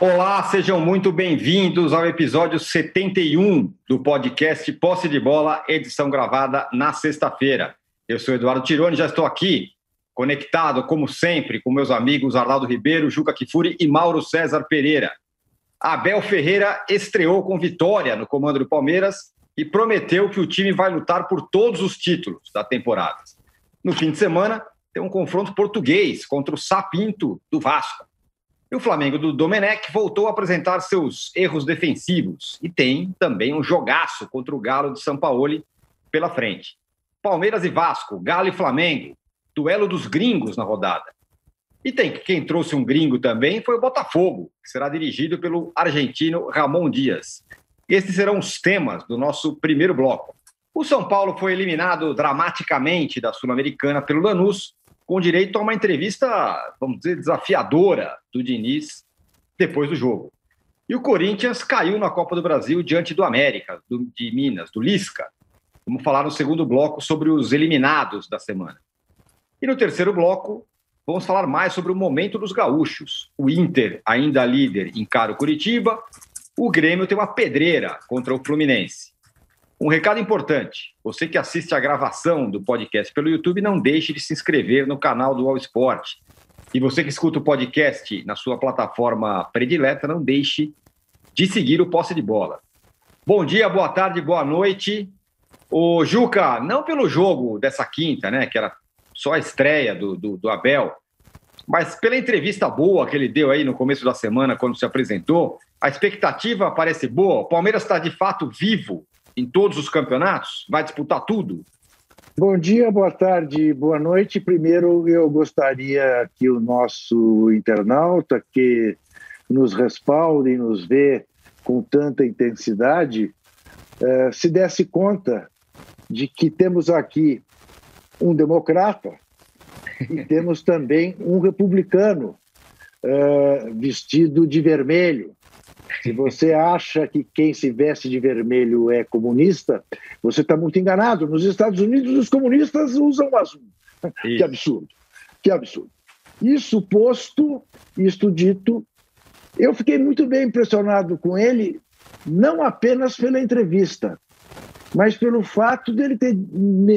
Olá, sejam muito bem-vindos ao episódio 71 do podcast Posse de Bola, edição gravada na sexta-feira. Eu sou Eduardo Tironi, já estou aqui, conectado, como sempre, com meus amigos Arnaldo Ribeiro, Juca Kifuri e Mauro César Pereira. Abel Ferreira estreou com vitória no comando do Palmeiras e prometeu que o time vai lutar por todos os títulos da temporada. No fim de semana, tem um confronto português contra o Sapinto do Vasco. E o Flamengo do Domenech voltou a apresentar seus erros defensivos e tem também um jogaço contra o Galo de São Paulo pela frente. Palmeiras e Vasco, Galo e Flamengo, duelo dos gringos na rodada. E tem quem trouxe um gringo também foi o Botafogo, que será dirigido pelo argentino Ramon Dias. Estes serão os temas do nosso primeiro bloco. O São Paulo foi eliminado dramaticamente da Sul-Americana pelo Lanús com direito a uma entrevista, vamos dizer, desafiadora do Diniz depois do jogo. E o Corinthians caiu na Copa do Brasil diante do América, do, de Minas, do Lisca. Vamos falar no segundo bloco sobre os eliminados da semana. E no terceiro bloco, vamos falar mais sobre o momento dos gaúchos. O Inter, ainda líder, encara o Curitiba. O Grêmio tem uma pedreira contra o Fluminense. Um recado importante: você que assiste a gravação do podcast pelo YouTube, não deixe de se inscrever no canal do All Sport. E você que escuta o podcast na sua plataforma predileta, não deixe de seguir o Posse de Bola. Bom dia, boa tarde, boa noite. O Juca, não pelo jogo dessa quinta, né, que era só a estreia do, do, do Abel, mas pela entrevista boa que ele deu aí no começo da semana, quando se apresentou, a expectativa parece boa. O Palmeiras está de fato vivo em todos os campeonatos? Vai disputar tudo? Bom dia, boa tarde, boa noite. Primeiro, eu gostaria que o nosso internauta que nos respalda e nos vê com tanta intensidade eh, se desse conta de que temos aqui um democrata e temos também um republicano eh, vestido de vermelho. Se você acha que quem se veste de vermelho é comunista, você está muito enganado. Nos Estados Unidos, os comunistas usam azul. Isso. Que absurdo. Que absurdo. Isso posto, isto dito, eu fiquei muito bem impressionado com ele, não apenas pela entrevista, mas pelo fato dele ter,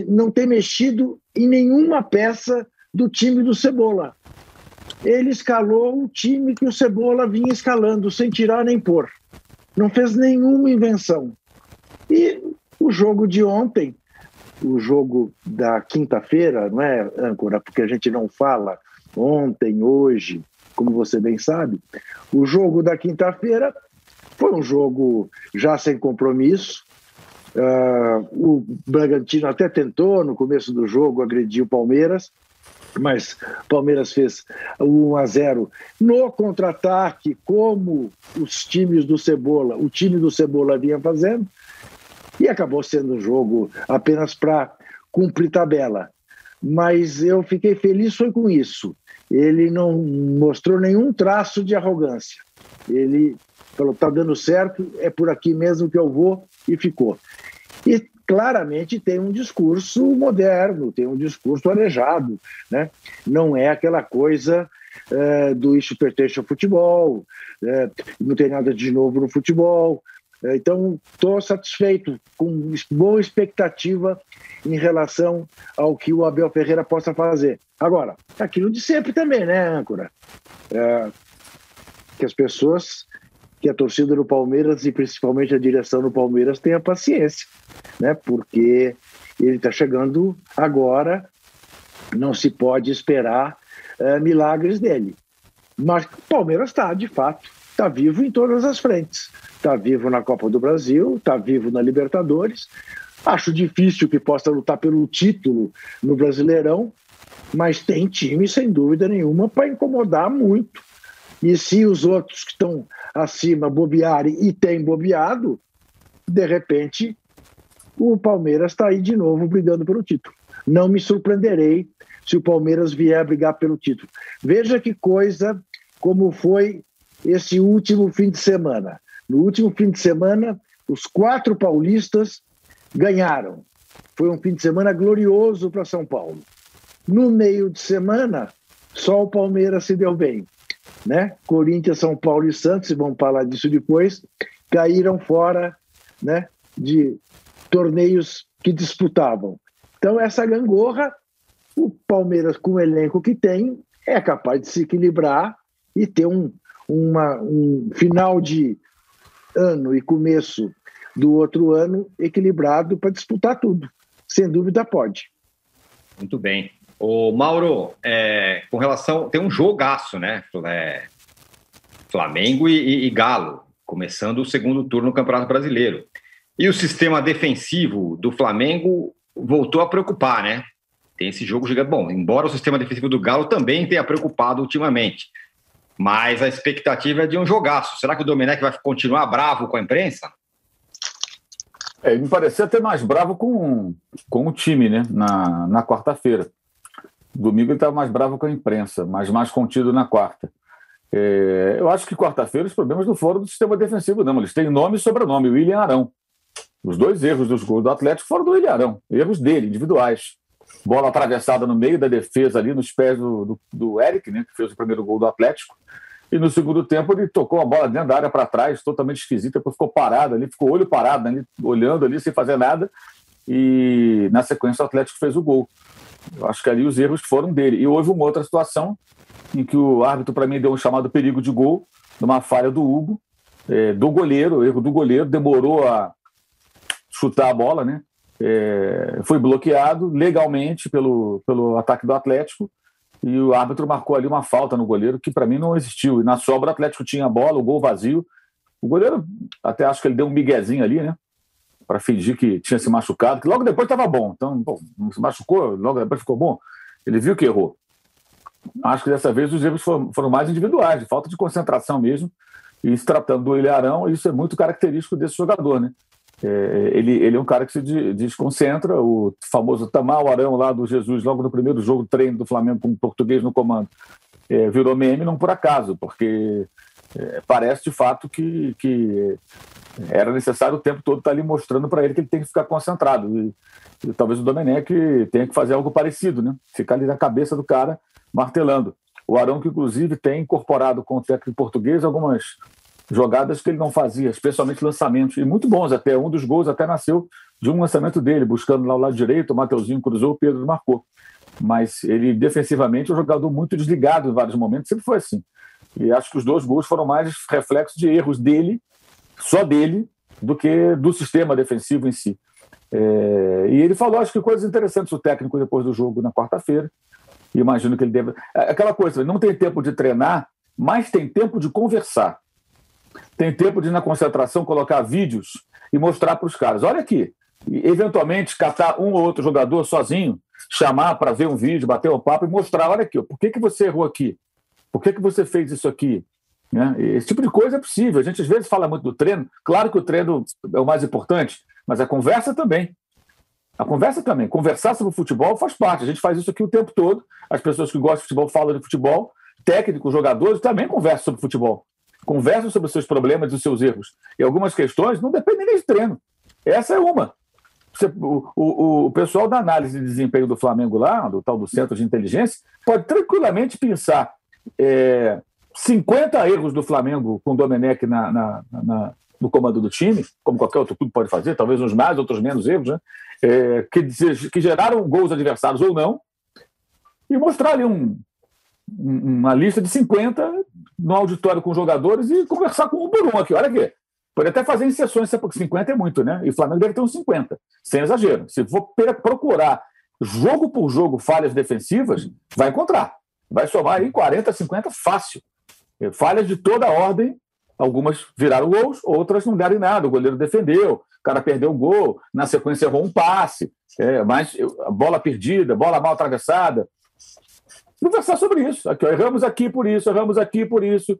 não ter mexido em nenhuma peça do time do Cebola ele escalou o time que o Cebola vinha escalando, sem tirar nem pôr. Não fez nenhuma invenção. E o jogo de ontem, o jogo da quinta-feira, não é, âncora? Porque a gente não fala ontem, hoje, como você bem sabe. O jogo da quinta-feira foi um jogo já sem compromisso. Uh, o Bragantino até tentou no começo do jogo agredir o Palmeiras, mas Palmeiras fez 1 a 0 no contra-ataque, como os times do Cebola, o time do Cebola vinha fazendo, e acabou sendo um jogo apenas para cumprir tabela. Mas eu fiquei feliz foi com isso. Ele não mostrou nenhum traço de arrogância. Ele falou: tá dando certo, é por aqui mesmo que eu vou, e ficou. E claramente tem um discurso moderno, tem um discurso arejado, né? Não é aquela coisa é, do isso pertence ao futebol, é, não tem nada de novo no futebol. É, então, estou satisfeito, com boa expectativa em relação ao que o Abel Ferreira possa fazer. Agora, aquilo de sempre também, né, âncora? Que as pessoas que a torcida do Palmeiras e principalmente a direção do Palmeiras tenha paciência, né? Porque ele está chegando agora, não se pode esperar uh, milagres dele. Mas o Palmeiras está, de fato, está vivo em todas as frentes. Está vivo na Copa do Brasil, está vivo na Libertadores. Acho difícil que possa lutar pelo título no Brasileirão, mas tem time, sem dúvida nenhuma, para incomodar muito. E se os outros que estão acima bobearem e têm bobeado, de repente o Palmeiras está aí de novo brigando pelo título. Não me surpreenderei se o Palmeiras vier brigar pelo título. Veja que coisa como foi esse último fim de semana. No último fim de semana, os quatro paulistas ganharam. Foi um fim de semana glorioso para São Paulo. No meio de semana, só o Palmeiras se deu bem. Né? Corinthians, São Paulo e Santos, vamos falar disso depois, caíram fora, né? De torneios que disputavam. Então, essa gangorra, o Palmeiras, com o elenco que tem, é capaz de se equilibrar e ter um, uma, um final de ano e começo do outro ano equilibrado para disputar tudo. Sem dúvida, pode. Muito bem. O Mauro, é, com relação. Tem um jogaço, né? É, Flamengo e, e, e Galo, começando o segundo turno no Campeonato Brasileiro. E o sistema defensivo do Flamengo voltou a preocupar, né? Tem esse jogo gigante. Bom, embora o sistema defensivo do Galo também tenha preocupado ultimamente. Mas a expectativa é de um jogaço. Será que o Domenech vai continuar bravo com a imprensa? É, me parecia até mais bravo com, com o time, né? Na, na quarta-feira. Domingo ele estava mais bravo com a imprensa, mas mais contido na quarta. É, eu acho que quarta-feira os problemas não foram do sistema defensivo, não. Eles têm nome e sobrenome, William Arão. Os dois erros dos gols do Atlético foram do William Arão, erros dele, individuais. Bola atravessada no meio da defesa ali, nos pés do, do, do Eric, né, que fez o primeiro gol do Atlético. E no segundo tempo ele tocou a bola dentro da área para trás, totalmente esquisita, depois ficou parado ali, ficou olho parado ali, olhando ali sem fazer nada. E na sequência o Atlético fez o gol. Eu acho que ali os erros foram dele. E houve uma outra situação em que o árbitro, para mim, deu um chamado perigo de gol, numa falha do Hugo, é, do goleiro, erro do goleiro, demorou a chutar a bola, né? É, foi bloqueado legalmente pelo, pelo ataque do Atlético e o árbitro marcou ali uma falta no goleiro que para mim não existiu. E na sobra o Atlético tinha a bola, o gol vazio. O goleiro, até acho que ele deu um miguezinho ali, né? Para fingir que tinha se machucado, que logo depois estava bom. Então, bom, se machucou, logo depois ficou bom. Ele viu que errou. Acho que dessa vez os erros foram, foram mais individuais, de falta de concentração mesmo. E se tratando do Ilharão, isso é muito característico desse jogador, né? É, ele, ele é um cara que se desconcentra, o famoso Tamal Arão lá do Jesus, logo no primeiro jogo treino do Flamengo com o português no comando, é, virou meme não por acaso, porque é, parece de fato que, que era necessário o tempo todo estar ali mostrando para ele que ele tem que ficar concentrado. E, e, talvez o Domenech tenha que fazer algo parecido, né? ficar ali na cabeça do cara martelando. O Arão, que inclusive tem incorporado com o técnico português algumas jogadas que ele não fazia, especialmente lançamentos, e muito bons até. Um dos gols até nasceu de um lançamento dele, buscando lá o lado direito, o Mateuzinho cruzou, o Pedro marcou. Mas ele, defensivamente, é um jogador muito desligado em vários momentos, sempre foi assim. E acho que os dois gols foram mais reflexos de erros dele, só dele, do que do sistema defensivo em si. É, e ele falou, acho que coisas interessantes o técnico depois do jogo na quarta-feira. Imagino que ele deve. É, aquela coisa, não tem tempo de treinar, mas tem tempo de conversar tem tempo de, na concentração, colocar vídeos e mostrar para os caras: olha aqui. E, eventualmente, catar um ou outro jogador sozinho, chamar para ver um vídeo, bater um papo e mostrar: olha aqui, por que, que você errou aqui? Por que, que você fez isso aqui? Né? Esse tipo de coisa é possível. A gente às vezes fala muito do treino. Claro que o treino é o mais importante, mas a conversa também. A conversa também. Conversar sobre o futebol faz parte. A gente faz isso aqui o tempo todo. As pessoas que gostam de futebol falam de futebol. Técnicos, jogadores também conversam sobre futebol conversam sobre os seus problemas e os seus erros. E algumas questões não dependem nem de treino. Essa é uma. O, o, o, pessoal da análise de desempenho do Flamengo lá, do tal do Centro de Inteligência, pode tranquilamente pensar é, 50 erros do Flamengo com o Domenech na, na, na, no comando do time, como qualquer outro clube pode fazer, talvez uns mais, outros menos erros, né? É, que, que geraram gols adversários ou não, e mostrar ali um, uma lista de 50 no auditório com jogadores e conversar com um por um aqui. Olha aqui. Pode até fazer em sessões, porque 50 é muito, né? E o Flamengo deve ter uns 50, sem exagero. Se for procurar jogo por jogo falhas defensivas, vai encontrar. Vai somar aí 40, 50 fácil. É, falhas de toda a ordem, algumas viraram gols, outras não deram em nada. O goleiro defendeu, o cara perdeu o gol, na sequência errou um passe, é, mas bola perdida, bola mal atravessada, conversar sobre isso. Aqui, ó, erramos aqui por isso, erramos aqui por isso.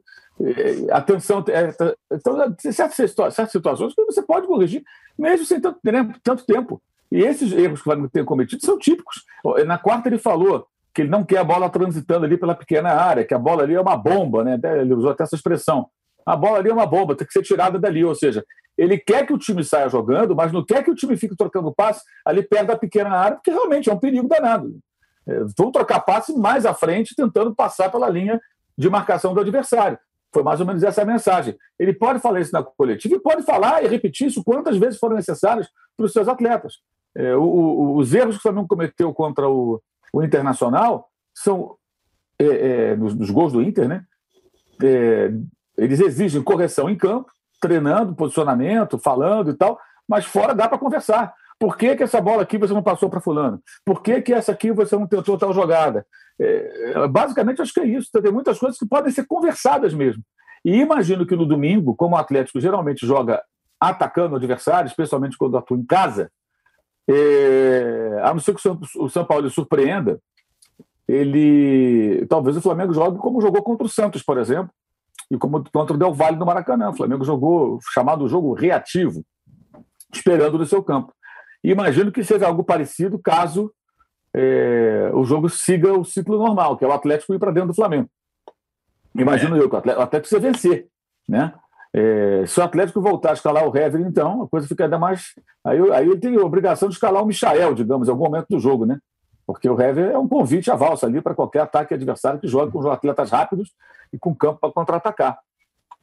Atenção. É, então, certas, certas situações que você pode corrigir, mesmo sem tanto, tanto tempo. E esses erros que o Flamengo tem cometido são típicos. Na quarta, ele falou que ele não quer a bola transitando ali pela pequena área, que a bola ali é uma bomba, né? Ele usou até essa expressão. A bola ali é uma bomba, tem que ser tirada dali. Ou seja, ele quer que o time saia jogando, mas não quer que o time fique trocando passe ali perto da pequena área, porque realmente é um perigo danado. É, vão trocar passe mais à frente, tentando passar pela linha de marcação do adversário. Foi mais ou menos essa a mensagem. Ele pode falar isso na coletiva e pode falar e repetir isso quantas vezes forem necessárias para os seus atletas. É, o, o, os erros que o Flamengo cometeu contra o, o Internacional são, é, é, nos, nos, gols do Inter, né? É, eles exigem correção em campo, treinando, posicionamento, falando e tal, mas fora dá para conversar. Por que, que essa bola aqui você não passou para fulano? Por que, que essa aqui você não tentou tal jogada? É, basicamente, acho que é isso. Tem muitas coisas que podem ser conversadas mesmo. E imagino que no domingo, como o Atlético geralmente joga atacando o adversário, especialmente quando atua em casa, é, a não ser que o São Paulo surpreenda, ele talvez o Flamengo jogue como jogou contra o Santos, por exemplo, e como contra o Del Valle no Maracanã. O Flamengo jogou chamado jogo reativo, esperando no seu campo. E imagino que seja algo parecido caso é, o jogo siga o ciclo normal, que é o Atlético ir para dentro do Flamengo. Imagino é. eu que o Atlético, o Atlético precisa vencer. Né? É, se o Atlético voltar a escalar o Hever, então a coisa fica ainda mais. Aí, aí ele tem a obrigação de escalar o Michael, digamos, em algum momento do jogo, né? Porque o Hever é um convite à valsa ali para qualquer ataque adversário que joga com atletas rápidos e com campo para contra-atacar.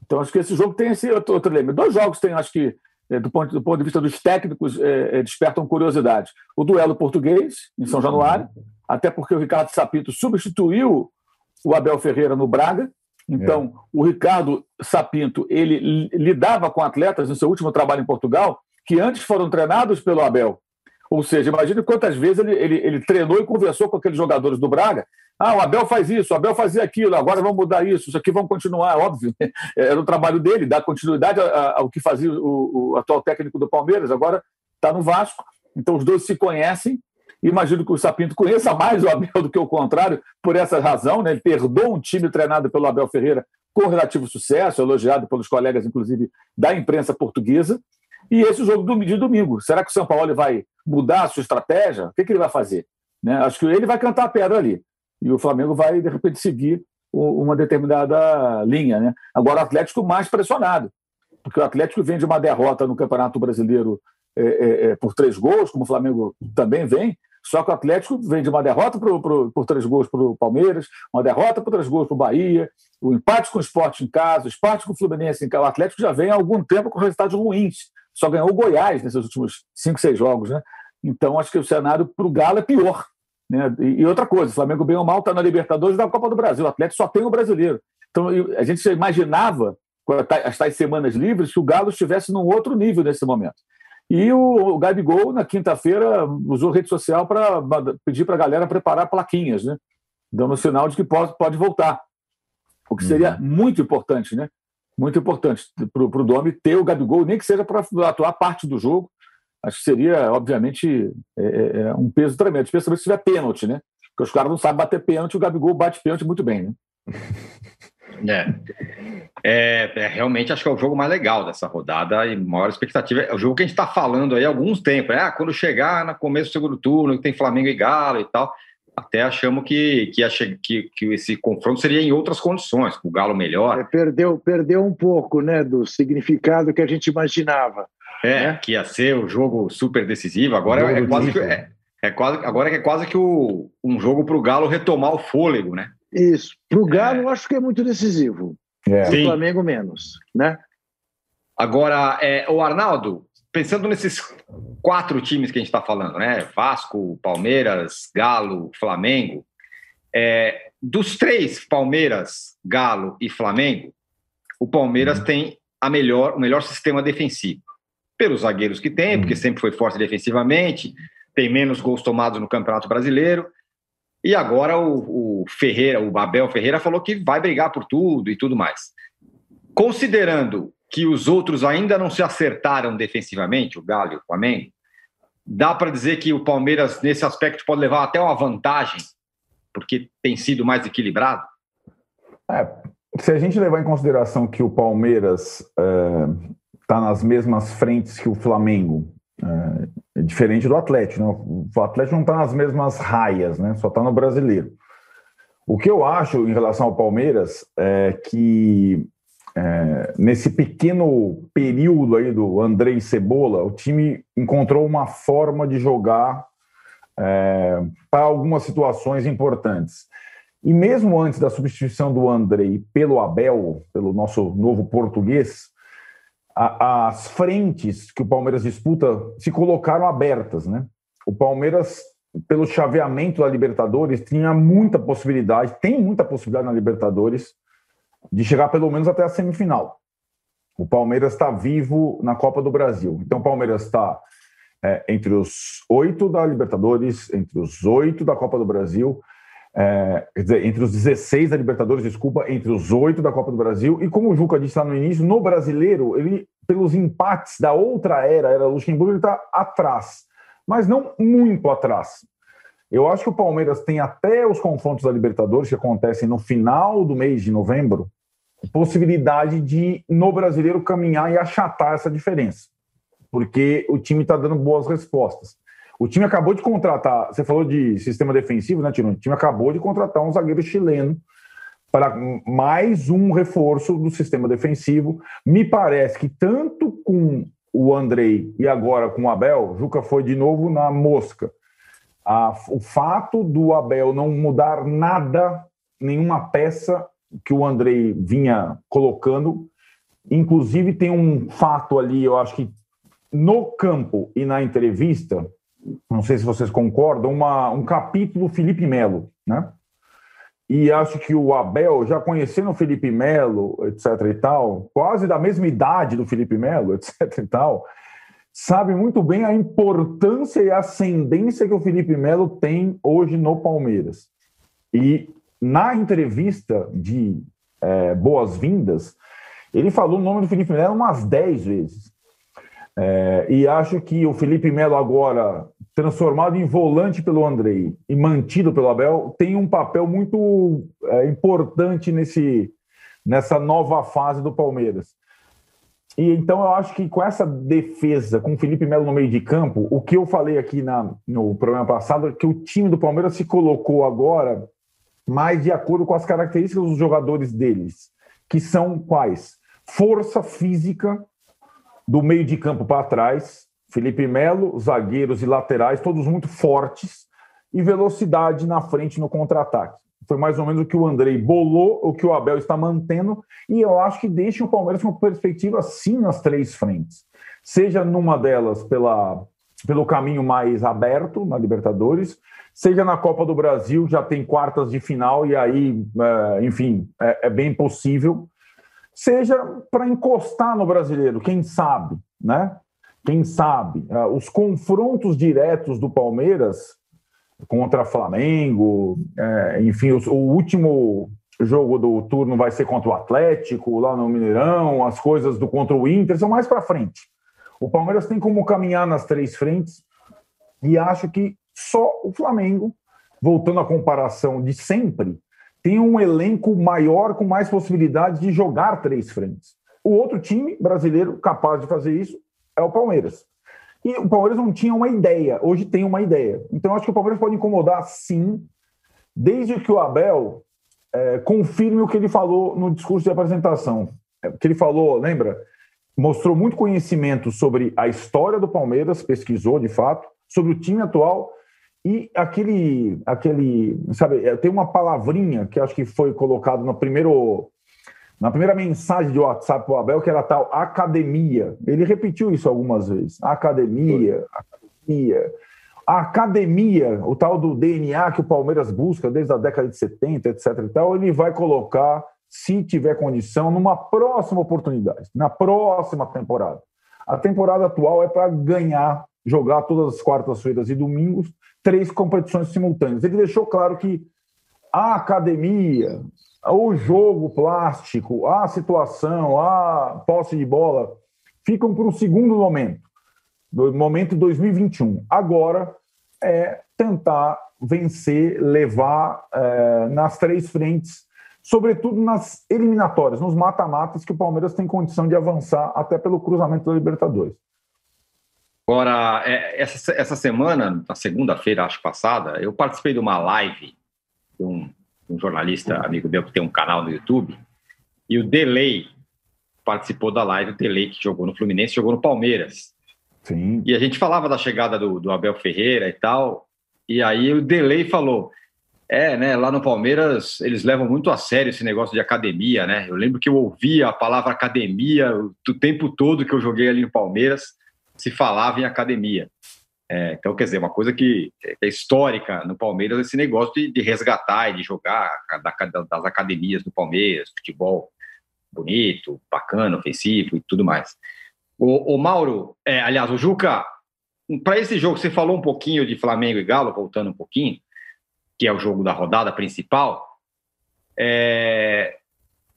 Então acho que esse jogo tem esse outro, outro. Dois jogos tem, acho que é, do ponto, do ponto de vista dos técnicos, é, é, despertam curiosidade. O duelo português, em São Januário, até porque o Ricardo Sapito substituiu o Abel Ferreira no Braga. Então, é. o Ricardo Sapinto ele lidava com atletas no seu último trabalho em Portugal que antes foram treinados pelo Abel. Ou seja, imagine quantas vezes ele, ele, ele treinou e conversou com aqueles jogadores do Braga. Ah, o Abel faz isso, o Abel fazia aquilo, agora vamos mudar isso, isso aqui vamos continuar, óbvio. Era o trabalho dele, dar continuidade ao que fazia o, o atual técnico do Palmeiras, agora está no Vasco. Então os dois se conhecem. Imagino que o Sapinto conheça mais o Abel do que o contrário, por essa razão. Né? Ele herdou um time treinado pelo Abel Ferreira com relativo sucesso, elogiado pelos colegas, inclusive, da imprensa portuguesa. E esse jogo de domingo. Será que o São Paulo vai mudar a sua estratégia? O que, que ele vai fazer? Né? Acho que ele vai cantar a pedra ali. E o Flamengo vai, de repente, seguir uma determinada linha. Né? Agora, o Atlético mais pressionado, porque o Atlético vem de uma derrota no Campeonato Brasileiro é, é, é por três gols, como o Flamengo também vem, só que o Atlético vem de uma derrota pro, pro, por três gols para o Palmeiras, uma derrota por três gols para o Bahia, o empate com o Sport em casa, o empate com o Fluminense em casa. O Atlético já vem há algum tempo com resultados ruins só ganhou o Goiás nesses últimos cinco, seis jogos, né? Então acho que o cenário para o Galo é pior. Né? E, outra coisa, o Flamengo bem ou mal está na Libertadores da Copa do Brasil. O Atlético só tem o brasileiro. Então a gente imaginava, as tais semanas livres, que o Galo estivesse num outro nível nesse momento. E o, o Gabigol, na quinta-feira, usou rede social para pedir para a galera preparar plaquinhas, né? dando sinal de que pode, pode voltar. O que seria uhum. muito importante, né? muito importante para o Domi ter o Gabigol, nem que seja para atuar parte do jogo. Acho que seria, obviamente, é, é, é, um peso tremendo, especialmente se tiver pênalti, né? Porque os caras não sabem bater pênalti, o Gabigol bate pênalti muito bem, né? É. é. É, realmente acho que é o jogo mais legal dessa rodada e maior expectativa. É o jogo que a gente está falando aí há alguns tempos. É, ah, quando chegar no começo do segundo turno, que tem Flamengo e Galo e tal até achamos que, que, que, que, esse confronto seria em outras condições, com o Galo melhor. É, perdeu, perdeu um pouco né, do significado que a gente imaginava. É, né? que ia ser o jogo super decisivo. Agora é, quase que, é, é, quase, agora é quase que o, um jogo para o Galo retomar o fôlego, né? Isso. Para o Galo, é. eu acho que é muito decisivo. É. O Flamengo menos, né? Agora, é, o Arnaldo, pensando nesses quatro times que a gente está falando, né? Vasco, Palmeiras, Galo, Flamengo. É, dos três, Palmeiras, Galo e Flamengo, o Palmeiras uhum. tem a melhor, o melhor sistema defensivo. Pelos zagueiros que tem, uhum. porque sempre foi forte defensivamente, tem menos gols tomados no Campeonato Brasileiro. E agora o, o Ferreira, o Babel Ferreira, falou que vai brigar por tudo e tudo mais. Considerando que os outros ainda não se acertaram defensivamente, o Galo e o Flamengo, dá para dizer que o Palmeiras, nesse aspecto, pode levar até uma vantagem, porque tem sido mais equilibrado? É, se a gente levar em consideração que o Palmeiras está é, nas mesmas frentes que o Flamengo, é, é diferente do Atlético, né? o Atlético não está nas mesmas raias, né? só está no brasileiro. O que eu acho em relação ao Palmeiras é que é, nesse pequeno período aí do Andrei Cebola, o time encontrou uma forma de jogar é, para algumas situações importantes. E mesmo antes da substituição do Andrei pelo Abel, pelo nosso novo português, a, as frentes que o Palmeiras disputa se colocaram abertas, né? O Palmeiras, pelo chaveamento da Libertadores, tinha muita possibilidade, tem muita possibilidade na Libertadores de chegar pelo menos até a semifinal. O Palmeiras está vivo na Copa do Brasil. Então, o Palmeiras está é, entre os oito da Libertadores, entre os oito da Copa do Brasil, é, quer dizer, entre os 16 da Libertadores, desculpa, entre os oito da Copa do Brasil. E como o Juca disse lá no início, no brasileiro, ele, pelos empates da outra era, era Luxemburgo, ele está atrás, mas não muito atrás. Eu acho que o Palmeiras tem até os confrontos da Libertadores, que acontecem no final do mês de novembro, possibilidade de, no brasileiro, caminhar e achatar essa diferença, porque o time está dando boas respostas. O time acabou de contratar, você falou de sistema defensivo, né, Tino? O time acabou de contratar um zagueiro chileno para mais um reforço do sistema defensivo. Me parece que tanto com o Andrei e agora com o Abel, Juca foi de novo na mosca. O fato do Abel não mudar nada, nenhuma peça que o Andrei vinha colocando, inclusive tem um fato ali, eu acho que no campo e na entrevista, não sei se vocês concordam, uma, um capítulo Felipe Melo, né? E acho que o Abel, já conhecendo o Felipe Melo, etc e tal, quase da mesma idade do Felipe Melo, etc e tal, sabe muito bem a importância e a ascendência que o Felipe Melo tem hoje no Palmeiras. E na entrevista de é, boas-vindas, ele falou o nome do Felipe Melo umas 10 vezes. É, e acho que o Felipe Melo agora, transformado em volante pelo Andrei e mantido pelo Abel, tem um papel muito é, importante nesse, nessa nova fase do Palmeiras. E então eu acho que com essa defesa, com o Felipe Melo no meio de campo, o que eu falei aqui na, no programa passado é que o time do Palmeiras se colocou agora mais de acordo com as características dos jogadores deles, que são quais? Força física, do meio de campo para trás, Felipe Melo, zagueiros e laterais, todos muito fortes, e velocidade na frente no contra-ataque. Foi mais ou menos o que o Andrei bolou, o que o Abel está mantendo, e eu acho que deixa o Palmeiras com perspectiva sim nas três frentes. Seja numa delas pela, pelo caminho mais aberto na Libertadores, seja na Copa do Brasil, já tem quartas de final, e aí, é, enfim, é, é bem possível seja para encostar no brasileiro, quem sabe, né? Quem sabe? Ah, os confrontos diretos do Palmeiras contra Flamengo, é, enfim, o, o último jogo do turno vai ser contra o Atlético, lá no Mineirão, as coisas do contra o Inter são mais para frente. O Palmeiras tem como caminhar nas três frentes e acho que só o Flamengo, voltando à comparação de sempre, tem um elenco maior com mais possibilidades de jogar três frentes. O outro time brasileiro capaz de fazer isso é o Palmeiras. E o Palmeiras não tinha uma ideia, hoje tem uma ideia. Então acho que o Palmeiras pode incomodar sim, desde que o Abel é, confirme o que ele falou no discurso de apresentação. É, que ele falou, lembra? Mostrou muito conhecimento sobre a história do Palmeiras, pesquisou de fato, sobre o time atual e aquele, aquele, sabe, é, tem uma palavrinha que acho que foi colocado no primeiro, na primeira mensagem de WhatsApp para o Abel, que era tal academia. Ele repetiu isso algumas vezes. Academia, academia. A academia, o tal do DNA que o Palmeiras busca desde a década de 70, etc. e tal, ele vai colocar, se tiver condição, numa próxima oportunidade, na próxima temporada. A temporada atual é para ganhar, jogar todas as quartas-feiras e domingos três competições simultâneas. Ele deixou claro que a academia, o jogo plástico, a situação, a posse de bola ficam para um segundo momento, no momento 2021. Agora é tentar vencer, levar é, nas três frentes, sobretudo nas eliminatórias, nos mata-matas, que o Palmeiras tem condição de avançar até pelo cruzamento da Libertadores. Agora, é, essa, essa semana, na segunda-feira, acho passada, eu participei de uma live de um, um, jornalista amigo meu que tem um canal no YouTube, e o Delay participou da live, o Delay que jogou no Fluminense, jogou no Palmeiras. Sim. E a gente falava da chegada do, do Abel Ferreira e tal, e aí o Delay falou: É, né? Lá no Palmeiras eles levam muito a sério esse negócio de academia, né? Eu lembro que eu ouvia a palavra academia o tempo todo que eu joguei ali no Palmeiras, se falava em academia. É, então, quer dizer, uma coisa que é histórica no Palmeiras esse negócio de, de resgatar e de jogar das academias do Palmeiras, futebol bonito, bacana, ofensivo e tudo mais. O, o Mauro, é, aliás, o Juca, para esse jogo, você falou um pouquinho de Flamengo e Galo, voltando um pouquinho que é o jogo da rodada principal, é...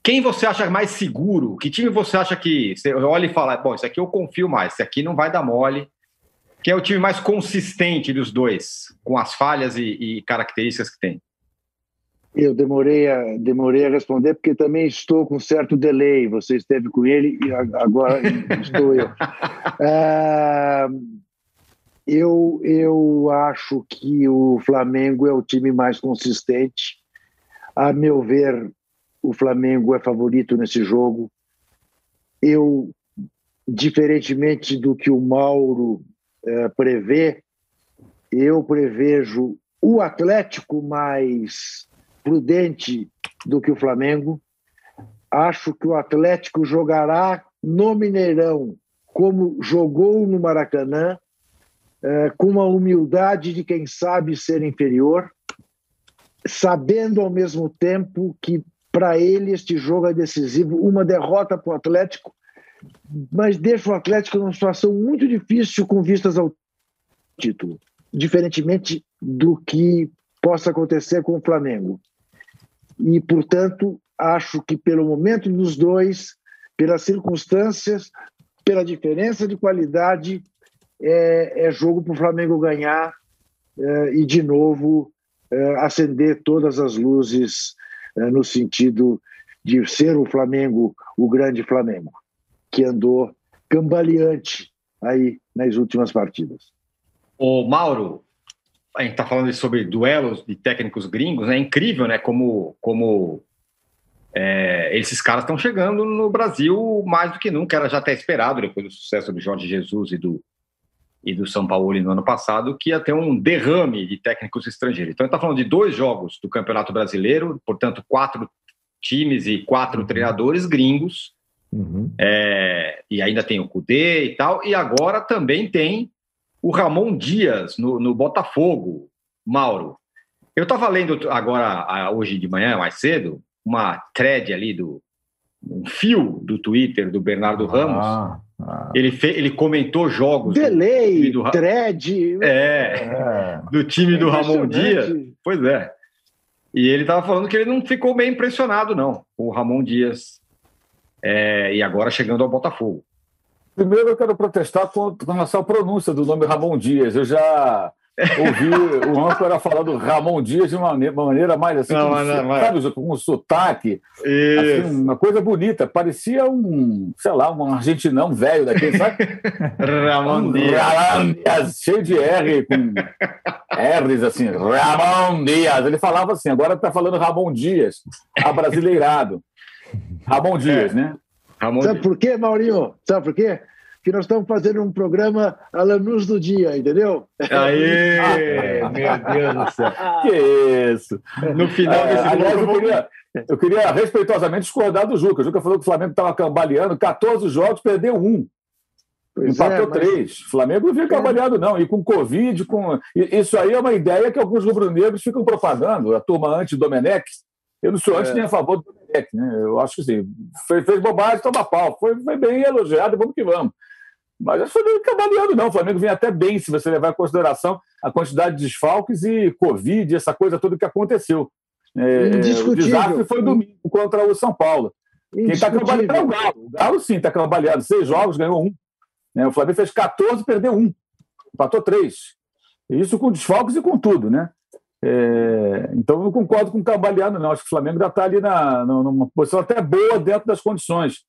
quem você acha mais seguro? Que time você acha que você olha e fala, bom, isso aqui eu confio mais, esse aqui não vai dar mole? Quem é o time mais consistente dos dois, com as falhas e, e características que tem? Eu demorei a, demorei a responder porque também estou com certo delay. Você esteve com ele e agora estou eu. É, eu, eu acho que o Flamengo é o time mais consistente. A meu ver, o Flamengo é favorito nesse jogo. Eu, diferentemente do que o Mauro é, prevê, eu prevejo o Atlético mais prudente do que o Flamengo. Acho que o Atlético jogará no Mineirão como jogou no Maracanã é, com uma humildade de quem sabe ser inferior, sabendo ao mesmo tempo que para ele este jogo é decisivo, uma derrota para o Atlético, mas deixa o Atlético numa situação muito difícil com vistas ao título, diferentemente do que possa acontecer com o Flamengo. E, portanto, acho que pelo momento dos dois, pelas circunstâncias, pela diferença de qualidade, é, é jogo para o Flamengo ganhar é, e, de novo, é, acender todas as luzes é, no sentido de ser o Flamengo, o grande Flamengo, que andou cambaleante aí nas últimas partidas. O Mauro, a gente está falando sobre duelos de técnicos gringos, né? é incrível, né? Como, como é, esses caras estão chegando no Brasil mais do que nunca, era já até esperado depois do sucesso do Jorge Jesus e do, e do São Paulo no ano passado, que ia ter um derrame de técnicos estrangeiros. Então, está falando de dois jogos do Campeonato Brasileiro, portanto, quatro times e quatro uhum. treinadores gringos, uhum. é, e ainda tem o Cudê e tal, e agora também tem o Ramon Dias no, no Botafogo, Mauro. Eu estava lendo agora, hoje de manhã, mais cedo, uma thread ali do um fio do Twitter do Bernardo ah. Ramos, ah. Ele, fe... ele comentou jogos. Delay, do... thread. É, é, do time do Ramon Dias. Pois é. E ele estava falando que ele não ficou bem impressionado, não, com o Ramon Dias. É, e agora chegando ao Botafogo. Primeiro eu quero protestar com relação à pronúncia do nome Ramon Dias. Eu já ouvi o âncora falando Ramon Dias de uma maneira mais assim, não, com, não, mas... sabe, com um sotaque, assim, uma coisa bonita. Parecia um, sei lá, um argentinão velho daquele, sabe? Ramon Dias. Ramon Dias, cheio de R, com R's assim, Ramon Dias. Ele falava assim, agora está falando Ramon Dias, abrasileirado. Ramon Dias, é. né? Ramon Sabe Dias. por quê, Maurinho? Sabe por quê? que nós estamos fazendo um programa à luz do dia, entendeu? Aí, meu Deus do céu. Que isso. No final desse é, aliás, eu queria, eu queria respeitosamente discordar do Juca. O Juca falou que o Flamengo estava cambaleando, 14 jogos, perdeu um. Pois Empatou é, mas... três. O Flamengo não vinha cambaleado, não. E com Covid, com. Isso aí é uma ideia que alguns rubro-negros ficam propagando. A turma anti-Domenech. Eu não sou anti é. nem a favor do Domenech, né? Eu acho que sim. Fez, fez bobagem, toma pau. Foi, foi bem elogiado, vamos que vamos. Mas o Flamengo não cambaleando, não. O Flamengo vem até bem, se você levar em consideração a quantidade de desfalques e Covid, essa coisa toda que aconteceu. É, o desastre foi domingo contra o São Paulo. Quem está cambaleando é o Galo. O Galo, sim, está cambaleando. Seis jogos, ganhou um. É, o Flamengo fez 14 perdeu um. Empatou três. Isso com desfalques e com tudo, né? É, então, eu concordo com o Cambaleano, não. Acho que o Flamengo já está ali na, numa posição até boa dentro das condições.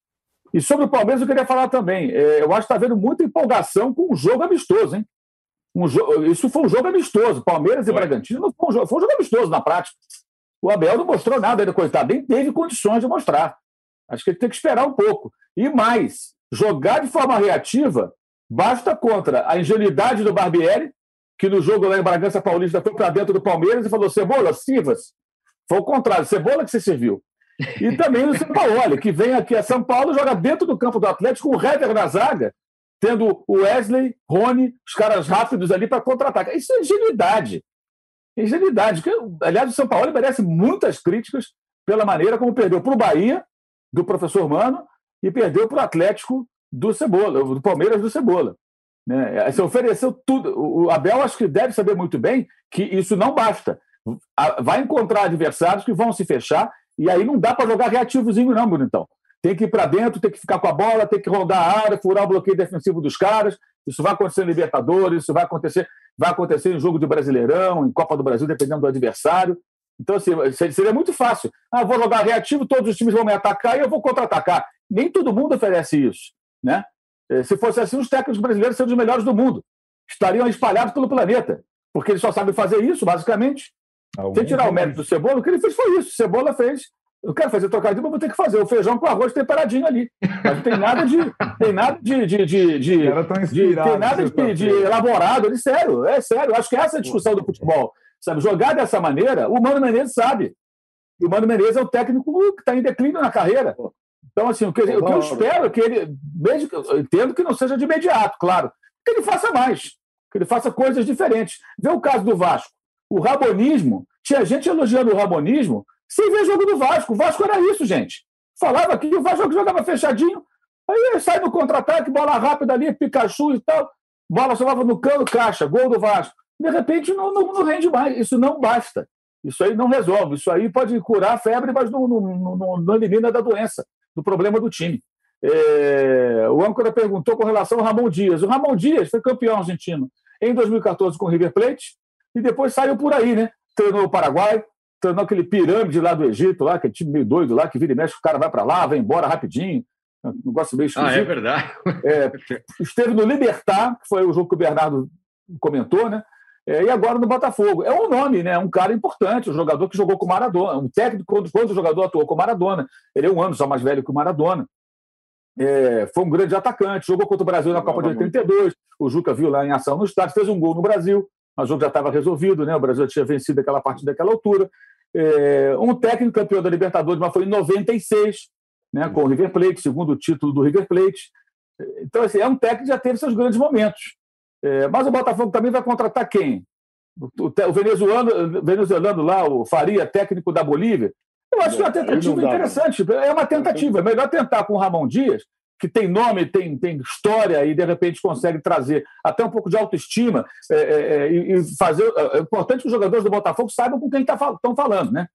E sobre o Palmeiras, eu queria falar também. É, eu acho que está vendo muita empolgação com um jogo amistoso, hein? Um jo... Isso foi um jogo amistoso. Palmeiras e foi. Bragantino foi um, jogo... foi um jogo amistoso na prática. O Abel não mostrou nada ainda, coitado, nem teve condições de mostrar. Acho que ele tem que esperar um pouco. E mais, jogar de forma reativa basta contra a ingenuidade do Barbieri, que no jogo lá em Bragança Paulista foi para dentro do Palmeiras e falou: Cebola, sirva-se. Foi o contrário, Cebola que você serviu. E também o São Paulo, que vem aqui a São Paulo, joga dentro do campo do Atlético, com o Hever na zaga, tendo o Wesley, Rony, os caras rápidos ali para contra-atacar. Isso é ingenuidade. Ingenuidade. Aliás, o São Paulo merece muitas críticas pela maneira como perdeu para o Bahia, do professor Mano, e perdeu para o Atlético do Cebola, do Palmeiras do Cebola. Né? Você ofereceu tudo. O Abel acho que deve saber muito bem que isso não basta. Vai encontrar adversários que vão se fechar, e aí não dá para jogar reativozinho, não, Bonitão. Tem que ir para dentro, tem que ficar com a bola, tem que rodar a área, furar o bloqueio defensivo dos caras. Isso vai acontecer em Libertadores, isso vai acontecer, vai acontecer em jogo de Brasileirão, em Copa do Brasil, dependendo do adversário. Então, assim, seria muito fácil. Ah, vou jogar reativo, todos os times vão me atacar e eu vou contra-atacar. Nem todo mundo oferece isso. Né? Eh, se fosse assim, os técnicos brasileiros seriam os melhores do mundo. Estariam espalhados pelo planeta. Porque eles só sabem fazer isso, basicamente. Algum Sem tirar o mérito do Cebola, o que ele fez foi isso. Cebola fez. Eu quero fazer trocadilho, mas vou ter que fazer o feijão com arroz temperadinho ali. Mas não tem nada de. Tem nada de. de, de, de, de tem nada de, de elaborado. Ele, sério, é sério. Acho que essa é a discussão do futebol. Sabe, jogar dessa maneira, o Mano Menezes sabe. E o Mano Menezes é um técnico que está em declínio na carreira. Então, assim, o que, o que eu espero é que ele, mesmo que, eu entendo que não seja de imediato, claro, que ele faça mais, que ele faça coisas diferentes. Vê o caso do Vasco. O rabonismo, tinha gente elogiando o rabonismo sem ver jogo do Vasco. O Vasco era isso, gente. Falava que o Vasco jogava fechadinho, aí sai no contra-ataque, bola rápida ali, Pikachu e tal, bola só no cano, caixa, gol do Vasco de repente não, não, não, rende mais. Isso não basta. Isso aí não resolve. Isso aí pode curar a febre, mas não, não, não, não elimina da doença, do problema do time. É, o âncora perguntou com relação ao Ramon Dias. O Ramon Dias foi campeão argentino em 2014 com o River Plate e depois saiu por aí, né? Treinou o Paraguai, treinou aquele pirâmide lá do Egito, lá, aquele time meio doido lá, que vira e mexe, o cara vai para lá, vai embora rapidinho. Um negócio meio esquisito. Ah, é verdade. É, esteve no Libertar, que foi o jogo que o Bernardo comentou, né? É, e agora no Botafogo. É um nome, né? Um cara importante, um jogador que jogou com Maradona, um técnico quando, quando o jogador atuou com Maradona. Ele é um ano só mais velho que o Maradona. É, foi um grande atacante, jogou contra o Brasil na Copa de 82. O Juca viu lá em ação no estádio, fez um gol no Brasil, mas o jogo já estava resolvido, né? O Brasil tinha vencido aquela partida daquela altura. É, um técnico campeão da Libertadores, mas foi em 96, né? Com o River Plate, segundo título do River Plate. Então, assim, é um técnico que já teve seus grandes momentos. É, mas o Botafogo também vai contratar quem? O, o, venezuelano, venezuelano lá, o Faria, técnico da Bolívia. Eu acho que é uma tentativa interessante. É uma tentativa. É melhor tentar com o Ramon Dias, que tem nome, tem, tem história e de repente consegue trazer até um pouco de autoestima é, é, é e fazer. É, é importante que os jogadores do Botafogo saibam com quem estão tá, falando, né?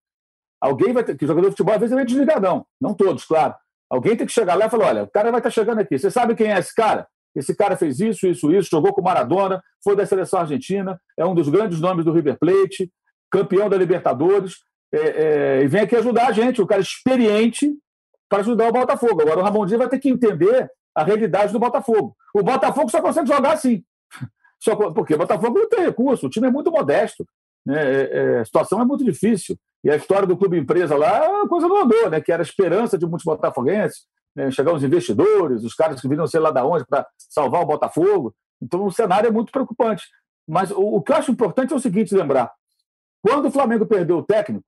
Alguém vai ter. Que o jogador de futebol às vezes é desligadão, não todos, claro. Alguém tem que chegar lá e falar: olha, o cara vai estar tá chegando aqui. Você sabe quem é esse cara? Esse cara fez isso, isso, isso, jogou com Maradona, foi da seleção argentina, é um dos grandes nomes do River Plate, campeão da Libertadores, é, é, e vem aqui ajudar a gente, o cara experiente para ajudar o Botafogo. Agora o Ramon Dias vai ter que entender a realidade do Botafogo. O Botafogo só consegue jogar assim. Só, porque o Botafogo não tem recurso, o time é muito modesto. Né? É, é, a situação é muito difícil. E a história do clube empresa lá, a coisa não andou, né? que era a esperança de muitos botafoguenses, né, chegar os investidores, os caras que viriam sei lá da onde para salvar o Botafogo. Então o cenário é muito preocupante. Mas o, o, que eu acho importante é o seguinte: lembrar. Quando o Flamengo perdeu o técnico,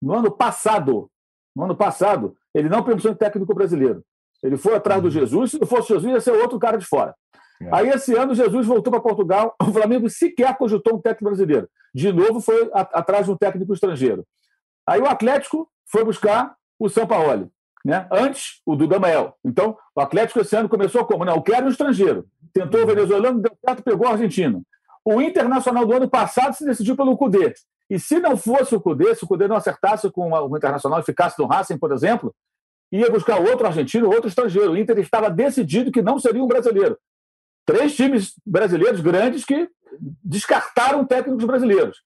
no ano passado, no ano passado, ele não pensou em técnico brasileiro. Ele foi atrás do uhum. Jesus, se não fosse Jesus, ia ser outro cara de fora. É. Aí, esse ano, Jesus voltou para Portugal, o Flamengo sequer cogitou um técnico brasileiro. De novo, foi atrás de um técnico estrangeiro. Aí o Atlético foi buscar o São Paulo. Né? Antes, o do Damael. Então, o Atlético esse ano começou como? Não, eu quero um estrangeiro. Tentou o venezuelano, deu certo, pegou o argentino. O Internacional do ano passado se decidiu pelo Cudê. E se não fosse o Cudê, se o Cudê não acertasse com o Internacional e ficasse no Racing, por exemplo, ia buscar outro argentino, outro estrangeiro. O Inter estava decidido que não seria um brasileiro. Três times brasileiros grandes que descartaram técnicos brasileiros.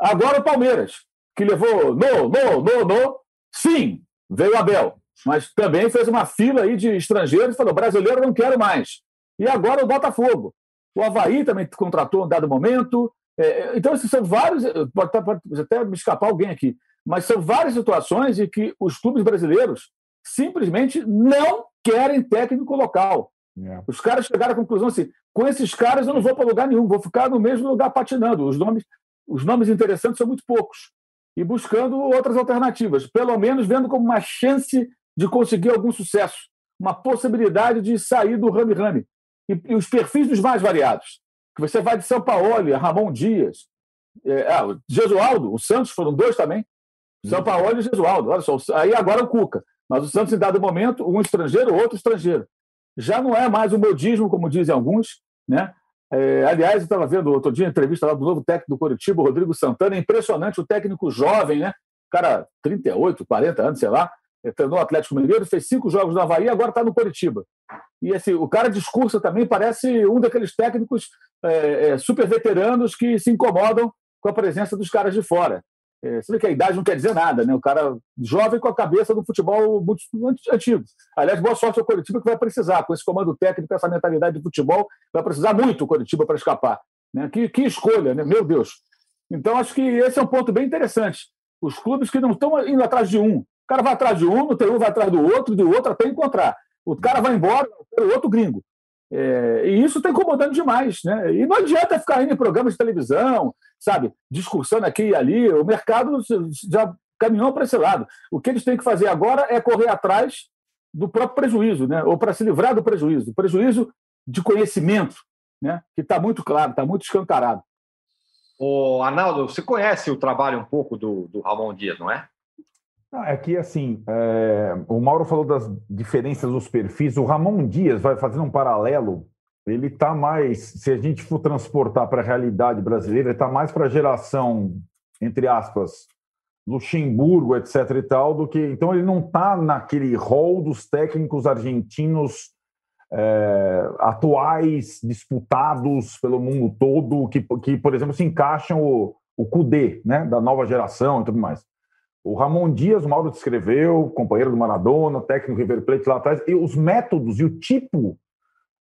Agora o Palmeiras, que levou no, no, no, no, sim, veio Abel mas também fez uma fila aí de estrangeiros e falou: brasileiro não quero mais. E agora o Botafogo. O Havaí também contratou em um dado momento. É, então, esses são vários. Pode, pode até me escapar alguém aqui, mas são várias situações em que os clubes brasileiros simplesmente não querem técnico local. É. Os caras chegaram à conclusão assim: com esses caras eu não vou para lugar nenhum, vou ficar no mesmo lugar patinando. Os nomes, os nomes interessantes são muito poucos. E buscando outras alternativas, pelo menos vendo como uma chance de conseguir algum sucesso, uma possibilidade de sair do rame-rame. E, e, os perfis dos mais variados. Que você vai de São Paulo, Ramon Dias, é, ah, Jesualdo, o Santos foram dois também. São Paulo e Jesualdo. Olha só, aí agora o Cuca. Mas o Santos, em dado momento, um estrangeiro, outro estrangeiro. Já não é mais o modismo, como dizem alguns. Né? É, aliás, eu estava vendo outro dia a entrevista lá do novo técnico do Curitiba, Rodrigo Santana. É impressionante o técnico jovem, né? cara, 38, 40 anos, sei lá. Treinou o Atlético Mineiro, fez cinco jogos no Havaí agora está no Curitiba. E assim, o cara discursa também, parece um daqueles técnicos é, é, super veteranos que se incomodam com a presença dos caras de fora. É, você vê que a idade não quer dizer nada, né? O cara jovem com a cabeça do futebol muito antigo. Aliás, boa sorte ao Curitiba que vai precisar, com esse comando técnico, essa mentalidade de futebol, vai precisar muito o Curitiba para escapar. Né? Que, que escolha, né? Meu Deus. Então, acho que esse é um ponto bem interessante. Os clubes que não estão indo atrás de um. O cara vai atrás de um, tem um vai atrás do outro, do outro até encontrar. O cara vai embora, o outro gringo. É, e isso está incomodando demais. Né? E não adianta ficar indo em programas de televisão, sabe, discursando aqui e ali. O mercado já caminhou para esse lado. O que eles têm que fazer agora é correr atrás do próprio prejuízo, né? ou para se livrar do prejuízo. O prejuízo de conhecimento, né? que está muito claro, está muito escancarado. O Arnaldo, você conhece o trabalho um pouco do, do Ramon Dias, não é? É que, assim, é, o Mauro falou das diferenças dos perfis. O Ramon Dias, vai fazendo um paralelo, ele está mais, se a gente for transportar para a realidade brasileira, ele está mais para a geração, entre aspas, Luxemburgo, etc. e tal, do que. Então, ele não está naquele rol dos técnicos argentinos é, atuais, disputados pelo mundo todo, que, que por exemplo, se encaixam o, o Cudê, né, da nova geração e tudo mais. O Ramon Dias, o Mauro descreveu, companheiro do Maradona, técnico River Plate lá atrás, e os métodos e o tipo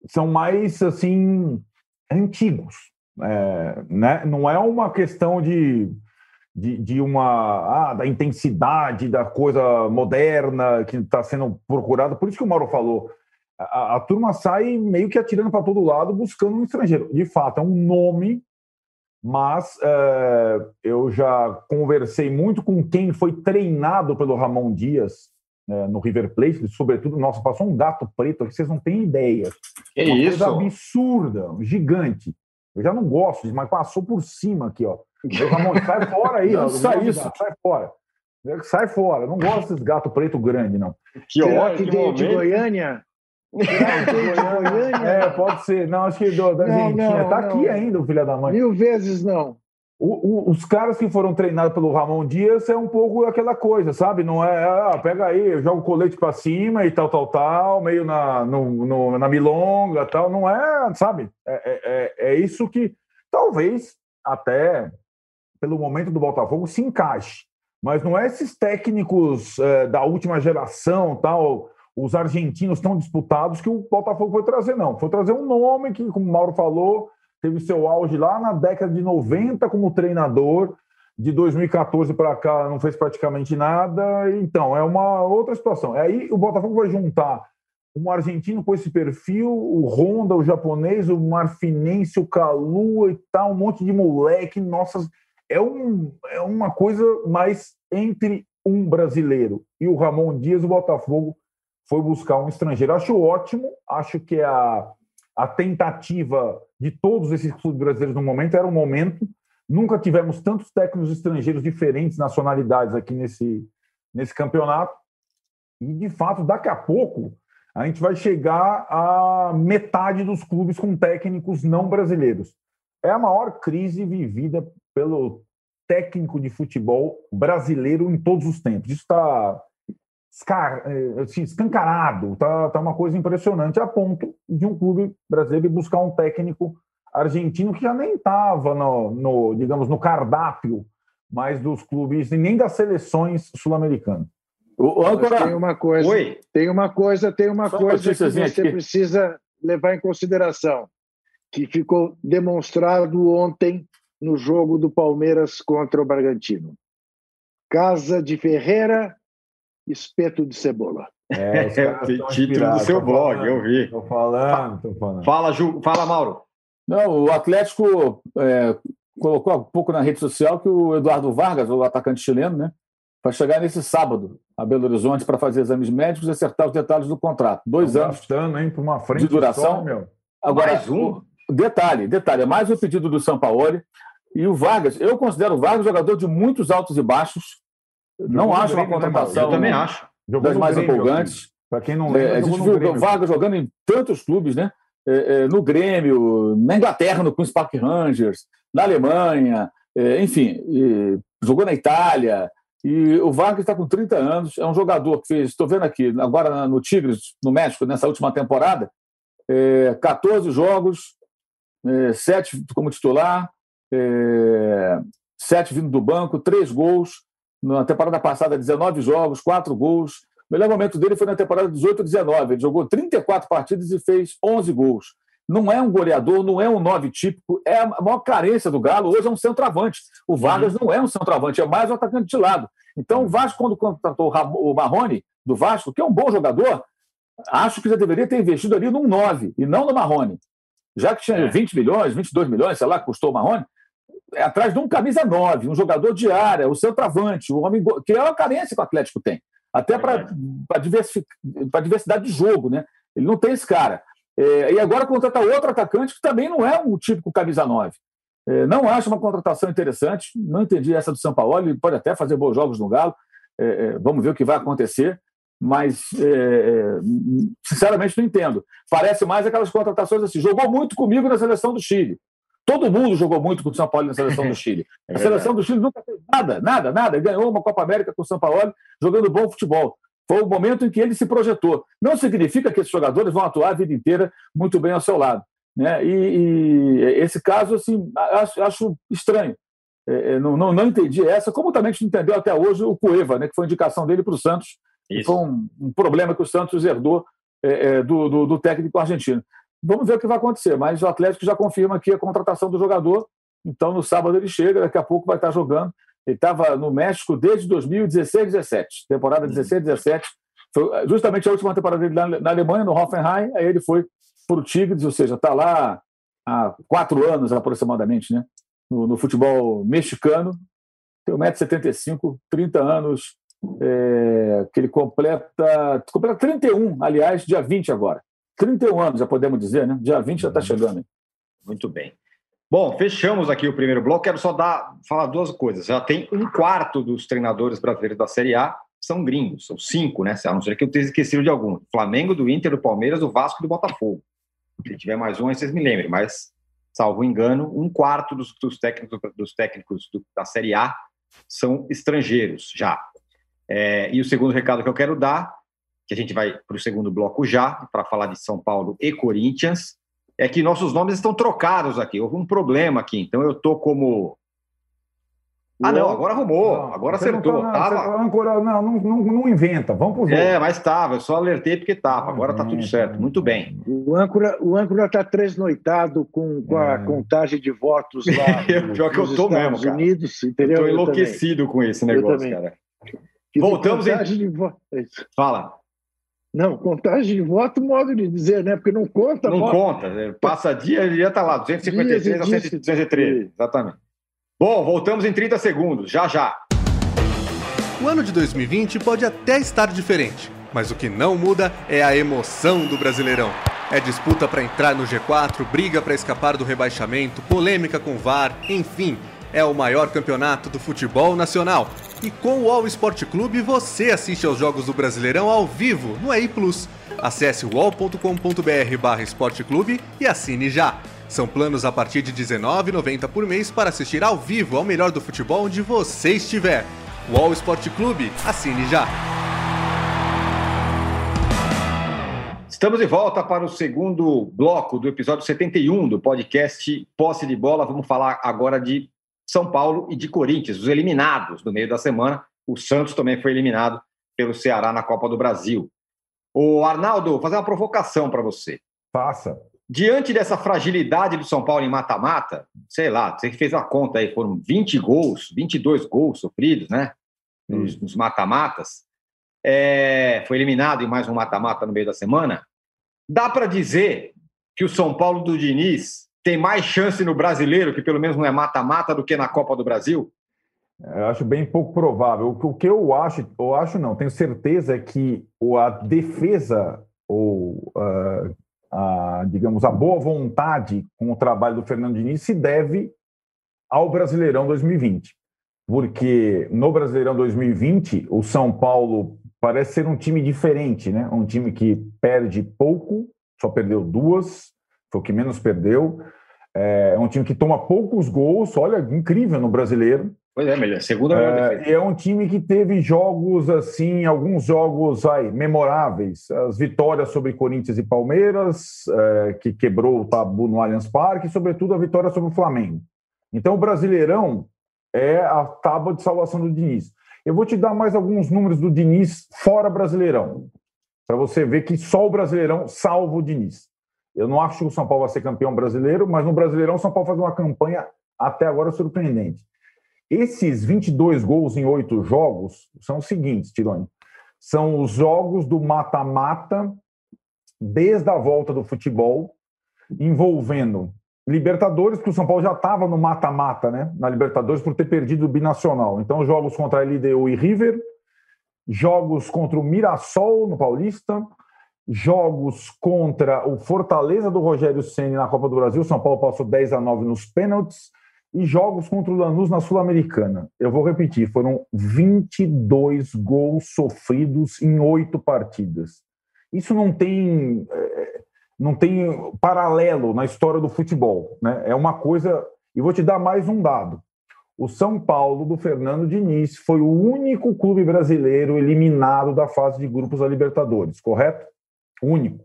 são mais, assim, antigos. É, né? Não é uma questão de, de, de uma ah, da intensidade da coisa moderna que está sendo procurada. Por isso que o Mauro falou, a, a turma sai meio que atirando para todo lado buscando um estrangeiro. De fato, é um nome mas é, eu já conversei muito com quem foi treinado pelo Ramon Dias é, no River Plate, sobretudo, nossa, passou um gato preto que vocês não têm ideia. É Uma isso? coisa absurda, gigante. Eu já não gosto disso, mas passou por cima aqui, ó. Ramon, sai fora aí, não, sai isso. Gato, sai fora. Sai fora, não gosto desses gato preto grande, não. Que ótimo. Que de Goiânia? é, pode ser. Não, acho que do, da Argentina. Não, tá não. aqui ainda, o filho da mãe. Mil vezes não. O, o, os caras que foram treinados pelo Ramon Dias é um pouco aquela coisa, sabe? Não é, ah, pega aí, joga o colete para cima e tal, tal, tal, meio na, no, no, na milonga tal. Não é, sabe? É, é, é, é isso que talvez até pelo momento do Botafogo se encaixe. Mas não é esses técnicos é, da última geração, tal, os argentinos tão disputados que o Botafogo foi trazer, não. Foi trazer um nome que, como o Mauro falou, teve seu auge lá na década de 90 como treinador. De 2014 para cá não fez praticamente nada. Então, é uma outra situação. Aí o Botafogo vai juntar um argentino com esse perfil, o Honda, o japonês, o marfinense, o Calua e tal, um monte de moleque. Nossa, é, um, é uma coisa mais entre um brasileiro e o Ramon Dias, o Botafogo foi buscar um estrangeiro. Acho ótimo, acho que a, a tentativa de todos esses clubes brasileiros no momento era um momento. Nunca tivemos tantos técnicos estrangeiros diferentes nacionalidades aqui nesse, nesse campeonato. E, de fato, daqui a pouco, a gente vai chegar a metade dos clubes com técnicos não brasileiros. É a maior crise vivida pelo técnico de futebol brasileiro em todos os tempos. Isso está eh, assim, escancarado, tá, tá uma coisa impressionante, a ponto de um clube brasileiro buscar um técnico argentino que já nem estava no, no, digamos, no cardápio mais dos clubes e nem das seleções sul-americanas. Tem uma coisa, Oi? tem uma coisa, tem uma Só coisa que você aqui. precisa levar em consideração, que ficou demonstrado ontem no jogo do Palmeiras contra o Bragantino. Casa de Ferreira espeto de cebola. É, é o título do seu blog, falando, eu vi. Tô falando, tô falando. Fala, Ju, fala, Mauro. Não, o Atlético é, colocou há pouco na rede social que o Eduardo Vargas, o atacante chileno, né, vai chegar nesse sábado a Belo Horizonte para fazer exames médicos e acertar os detalhes do contrato. Dois anos gastando, hein, uma frente de duração. Só, meu. Agora, mais um. Detalhe, detalhe, é mais um pedido do São Paulo. E o Vargas, eu considero o Vargas jogador de muitos altos e baixos. Não acho uma contratação. Eu também acho. Das mais empolgantes. Para quem não lembra, é, a gente viu o Vargas jogando em tantos clubes, né? É, é, no Grêmio, na Inglaterra, no Queen's Park Rangers, na Alemanha, é, enfim, jogou na Itália. E o Vargas está com 30 anos, é um jogador que fez, estou vendo aqui, agora no Tigres, no México, nessa última temporada, 14 jogos, 7 como titular, sete vindo do banco, três gols. Na temporada passada, 19 jogos, quatro gols. O melhor momento dele foi na temporada 18-19. Ele jogou 34 partidas e fez 11 gols. Não é um goleador, não é um nove típico, é a maior carência do Galo. Hoje é um centroavante. O Vargas uhum. não é um centroavante, é mais um atacante de lado. Então, o Vasco, quando contratou o Marrone, do Vasco, que é um bom jogador, acho que já deveria ter investido ali num 9 e não no Marrone. Já que tinha é. 20 milhões, 22 milhões, sei lá, custou o Marrone, atrás de um camisa 9, um jogador de área, o centroavante, o homem que é uma carência que o Atlético tem. Até para a diversidade de jogo, né? Ele não tem esse cara. É, e agora contrata outro atacante que também não é um típico camisa 9. É, não acho uma contratação interessante, não entendi essa do São Paulo, ele pode até fazer bons jogos no Galo, é, é vamos ver o que vai acontecer, mas é, é, sinceramente não entendo. Parece mais aquelas contratações assim, jogou muito comigo na seleção do Chile. Todo mundo jogou muito com o São Paulo na seleção do Chile. É a seleção do Chile nunca fez nada, nada, nada. Ganhou uma Copa América com o São Paulo jogando bom futebol. Foi o momento em que ele se projetou. Não significa que esses jogadores vão atuar a vida inteira muito bem ao seu lado. Né? E, e esse caso, assim, acho, acho estranho. É, é não, não, não, entendi essa, como também a gente entendeu até hoje o Cueva, né, que foi a indicação dele para o Santos. Foi um, um, problema que o Santos herdou é, é, do, do, do técnico argentino. Vamos ver o que vai acontecer, mas o Atlético já confirma aqui a contratação do jogador. Então, no sábado ele chega, daqui a pouco vai estar jogando. Ele estava no México desde 2016, 17, temporada 16, 17. Foi justamente a última temporada dele na Alemanha, no Hoffenheim. Aí ele foi para o Tigres, ou seja, está lá há quatro anos aproximadamente, né? No, no futebol mexicano. Tem 1,75m, 30 anos, é, que ele completa, completa 31, aliás, dia 20 agora. 31 anos, já podemos dizer, né? Dia 20 já está chegando. Muito bem. Bom, fechamos aqui o primeiro bloco. Quero só dar, falar duas coisas. Já tem um quarto dos treinadores brasileiros da Série A são gringos, são cinco, né? A não ser que eu tenha esquecido de algum. Flamengo, do Inter, do Palmeiras, do Vasco e do Botafogo. Se tiver mais um, aí vocês me lembrem, mas, salvo engano, um quarto dos, dos técnicos, dos técnicos do, da Série A são estrangeiros já. É, e o segundo recado que eu quero dar que a gente vai para o segundo bloco já, para falar de São Paulo e Corinthians, é que nossos nomes estão trocados aqui. Houve um problema aqui. Então eu tô como. Ah, não, agora arrumou, não, agora acertou. Não, tá, tava... não, não, não, não, inventa, vamos pro jogo. É, mas estava, eu só alertei porque estava, agora está tudo certo, muito bem. O âncora o âncora está tresnoitado com, com a é. contagem de votos lá. No, Pior que eu estou mesmo, cara. Unidos, entendeu? Eu estou enlouquecido com esse negócio, cara. Voltamos em. De... Fala. Não, contagem de voto, modo de dizer, né? Porque não conta. Não voto. conta. É, passa dia, ele já está lá, 253 a 213. Exatamente. Bom, voltamos em 30 segundos, já já. O ano de 2020 pode até estar diferente, mas o que não muda é a emoção do Brasileirão. É disputa para entrar no G4, briga para escapar do rebaixamento, polêmica com VAR, enfim, é o maior campeonato do futebol nacional e com o All Sport Clube você assiste aos jogos do Brasileirão ao vivo no EI Plus. Acesse wall.com.br esporteclube e assine já. São planos a partir de R$19,90 por mês para assistir ao vivo ao melhor do futebol onde você estiver. Wall Sport Clube, assine já. Estamos de volta para o segundo bloco do episódio 71 do podcast Posse de Bola. Vamos falar agora de são Paulo e de Corinthians, os eliminados no meio da semana. O Santos também foi eliminado pelo Ceará na Copa do Brasil. O Arnaldo, vou fazer uma provocação para você. Faça. Diante dessa fragilidade do São Paulo em mata-mata, sei lá, você que fez a conta aí, foram 20 gols, 22 gols sofridos, né? Nos mata-matas. é, foi eliminado em mais um mata-mata no meio da semana. Dá para dizer que o São Paulo do Diniz tem mais chance no brasileiro, que pelo menos não é mata-mata, do que na Copa do Brasil? Eu acho bem pouco provável. O que eu acho, eu acho não, tenho certeza que a defesa ou uh, a, digamos a boa vontade com o trabalho do Fernando Diniz se deve ao Brasileirão 2020, porque no Brasileirão 2020 o São Paulo parece ser um time diferente, né? Um time que perde pouco, só perdeu duas, foi o que menos perdeu. É um time que toma poucos gols, olha, incrível no brasileiro. Pois é, melhor. Segunda é, é um time que teve jogos assim, alguns jogos aí, memoráveis. As vitórias sobre Corinthians e Palmeiras, é, que quebrou o tabu no Allianz Parque, e sobretudo a vitória sobre o Flamengo. Então, o Brasileirão é a tábua de salvação do Diniz. Eu vou te dar mais alguns números do Diniz fora Brasileirão, para você ver que só o Brasileirão salva o Diniz. Eu não acho que o São Paulo vai ser campeão brasileiro, mas no Brasileirão o São Paulo faz uma campanha até agora surpreendente. Esses 22 gols em oito jogos são os seguintes, Tironi. São os jogos do mata-mata desde a volta do futebol, envolvendo Libertadores, que o São Paulo já estava no mata-mata, né? Na Libertadores por ter perdido o binacional. Então, jogos contra a LDU e River, jogos contra o Mirassol no Paulista, jogos contra o Fortaleza do Rogério Ceni na Copa do Brasil. São Paulo passou 10 a 9 nos pênaltis e jogos contra o Lanús na Sul-Americana. Eu vou repetir, foram 22 gols sofridos em oito partidas. Isso não tem é, não tem paralelo na história do futebol. Né? É uma coisa. E vou te dar mais um dado. O São Paulo do Fernando Diniz foi o único clube brasileiro eliminado da fase de grupos da Libertadores, correto? Único.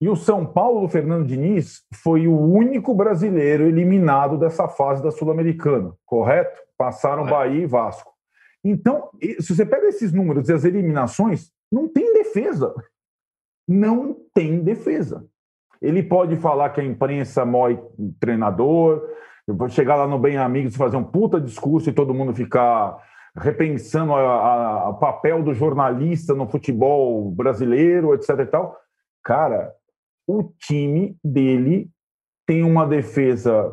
E o São Paulo do Fernando Diniz foi o único brasileiro eliminado dessa fase da Sul-Americana, correto? Passaram Bahia e Vasco. Então, se você pega esses números e as eliminações, não tem defesa não tem defesa. Ele pode falar que a imprensa mói treinador, chegar lá no Bem Amigos e fazer um puta discurso e todo mundo ficar repensando o papel do jornalista no futebol brasileiro, etc e tal. Cara, o time dele tem uma defesa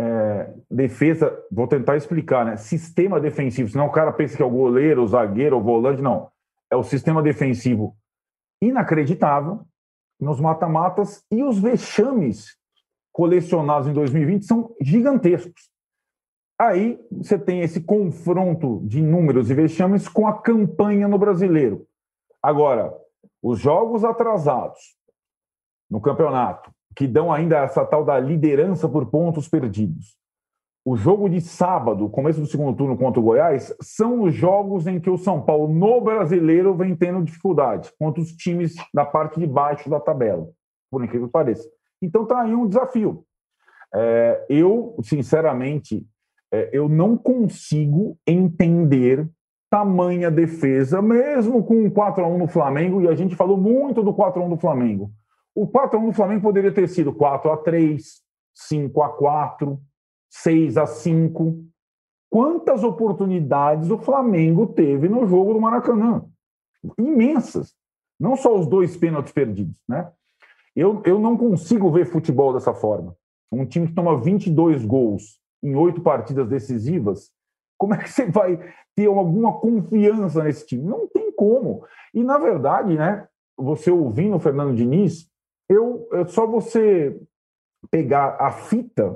é, defesa, vou tentar explicar, né? Sistema defensivo, senão o cara pensa que é o goleiro, o zagueiro, o volante, não. É o sistema defensivo inacreditável nos mata-matas e os vexames colecionados em 2020 são gigantescos. Aí você tem esse confronto de números e vexames com a campanha no brasileiro. Agora, os jogos atrasados no campeonato, que dão ainda essa tal da liderança por pontos perdidos, o jogo de sábado, começo do segundo turno contra o Goiás, são os jogos em que o São Paulo, no brasileiro, vem tendo dificuldade contra os times da parte de baixo da tabela, por incrível que pareça. Então está aí um desafio. É, eu, sinceramente, eu não consigo entender tamanha defesa, mesmo com um 4 a 1 no Flamengo, e a gente falou muito do 4 a 1 do Flamengo. O 4 a 1 do Flamengo poderia ter sido 4 a 3, 5 a 4, 6 a 5. Quantas oportunidades o Flamengo teve no jogo do Maracanã? Imensas. Não só os dois pênaltis perdidos, né? Eu, eu não consigo ver futebol dessa forma. Um time que toma 22 gols em oito partidas decisivas, como é que você vai ter alguma confiança nesse time? Não tem como. E, na verdade, né, você ouvindo o Fernando Diniz, eu, é só você pegar a fita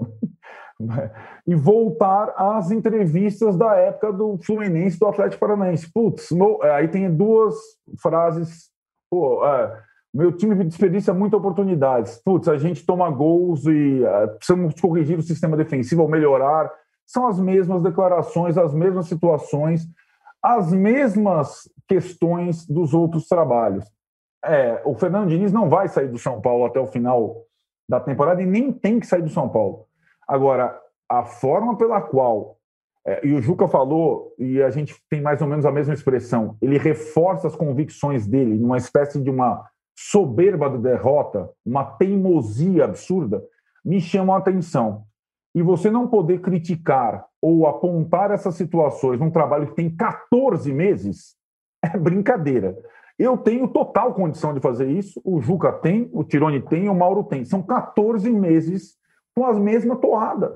e voltar às entrevistas da época do Fluminense do Atlético Paranaense. Putz, no, aí tem duas frases. Pô, é, meu time desperdiça muitas oportunidades. Putz, a gente toma gols e é, precisamos corrigir o sistema defensivo ou melhorar. São as mesmas declarações, as mesmas situações, as mesmas questões dos outros trabalhos. É, o Fernando Diniz não vai sair do São Paulo até o final da temporada e nem tem que sair do São Paulo. Agora, a forma pela qual, é, e o Juca falou, e a gente tem mais ou menos a mesma expressão, ele reforça as convicções dele numa espécie de uma soberba de derrota, uma teimosia absurda, me chama a atenção. E você não poder criticar ou apontar essas situações num trabalho que tem 14 meses, é brincadeira. Eu tenho total condição de fazer isso, o Juca tem, o Tirone tem, o Mauro tem. São 14 meses com as mesmas toadas.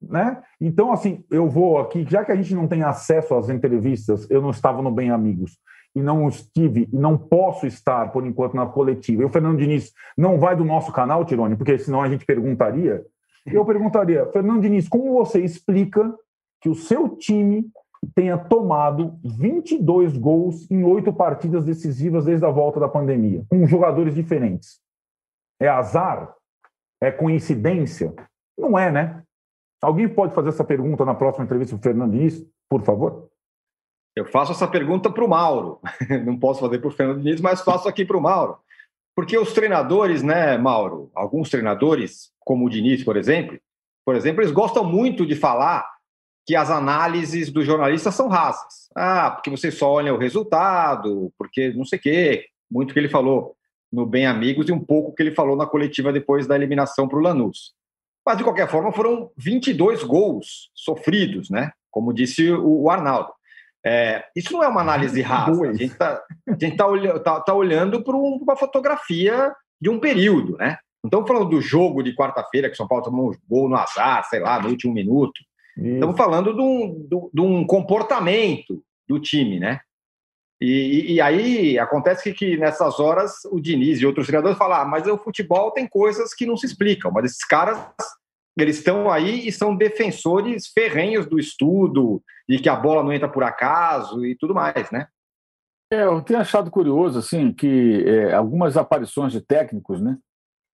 Né? Então, assim, eu vou aqui, já que a gente não tem acesso às entrevistas, eu não estava no Bem Amigos e não estive e não posso estar, por enquanto, na coletiva. E o Fernando Diniz não vai do nosso canal, Tirone, porque senão a gente perguntaria. Eu perguntaria, Fernando Diniz, como você explica que o seu time tenha tomado 22 gols em oito partidas decisivas desde a volta da pandemia, com jogadores diferentes? É azar? É coincidência? Não é, né? Alguém pode fazer essa pergunta na próxima entrevista o Fernando Diniz, por favor? Eu faço essa pergunta para o Mauro. Não posso fazer para o Fernando Diniz, mas faço aqui para o Mauro. Porque os treinadores, né, Mauro? Alguns treinadores, como o Diniz, por exemplo, por exemplo, eles gostam muito de falar que as análises dos jornalistas são rasas. Ah, porque você só olha o resultado, porque não sei o quê. Muito que ele falou no Bem Amigos e um pouco que ele falou na coletiva depois da eliminação para o Lanús. Mas, de qualquer forma, foram 22 gols sofridos, né? Como disse o Arnaldo. É, isso não é uma análise rasa. A gente está tá olhando, tá, tá olhando para uma fotografia de um período, né? Não estamos falando do jogo de quarta-feira, que São Paulo tomou um gol no azar, sei lá, no último minuto. Isso. Estamos falando de um, de um, comportamento do time, né? E, e, aí acontece que, que, nessas horas o Diniz e outros treinadores falam: ah, mas o futebol tem coisas que não se explicam, mas esses caras eles estão aí e são defensores ferrenhos do estudo e que a bola não entra por acaso e tudo mais, né? É, eu tenho achado curioso assim que é, algumas aparições de técnicos, né,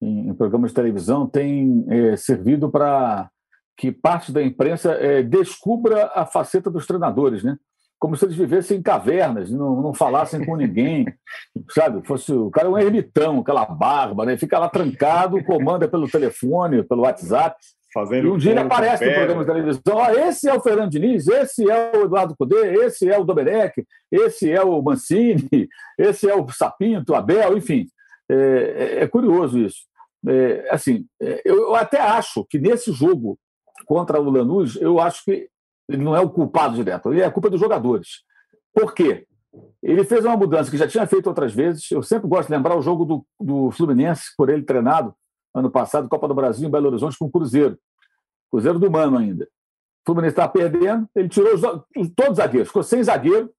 em, em programas de televisão, têm é, servido para que parte da imprensa é, descubra a faceta dos treinadores, né? Como se eles vivessem em cavernas, não, não falassem com ninguém, sabe? Fosse o cara é um ermitão, aquela barba, né? Fica lá trancado, comanda pelo telefone, pelo WhatsApp. Fazendo e um dia ele aparece no programa de televisão: oh, esse é o Fernando Diniz, esse é o Eduardo Cudê, esse é o Domenech, esse é o Mancini, esse é o Sapinto, o Abel, enfim. É, é, é curioso isso. É, assim, é, eu, eu, até acho que nesse jogo contra o Lanús, eu acho que ele não é o culpado direto, ele é a culpa dos jogadores. Por quê? Ele fez uma mudança que já tinha feito outras vezes. Eu sempre gosto de lembrar o jogo do, do Fluminense, por ele treinado, ano passado, Copa do Brasil, em Belo Horizonte, com o Cruzeiro. Cruzeiro do Mano ainda. O Fluminense estava perdendo, ele tirou os, todos os zagueiros, ficou sem zagueiro,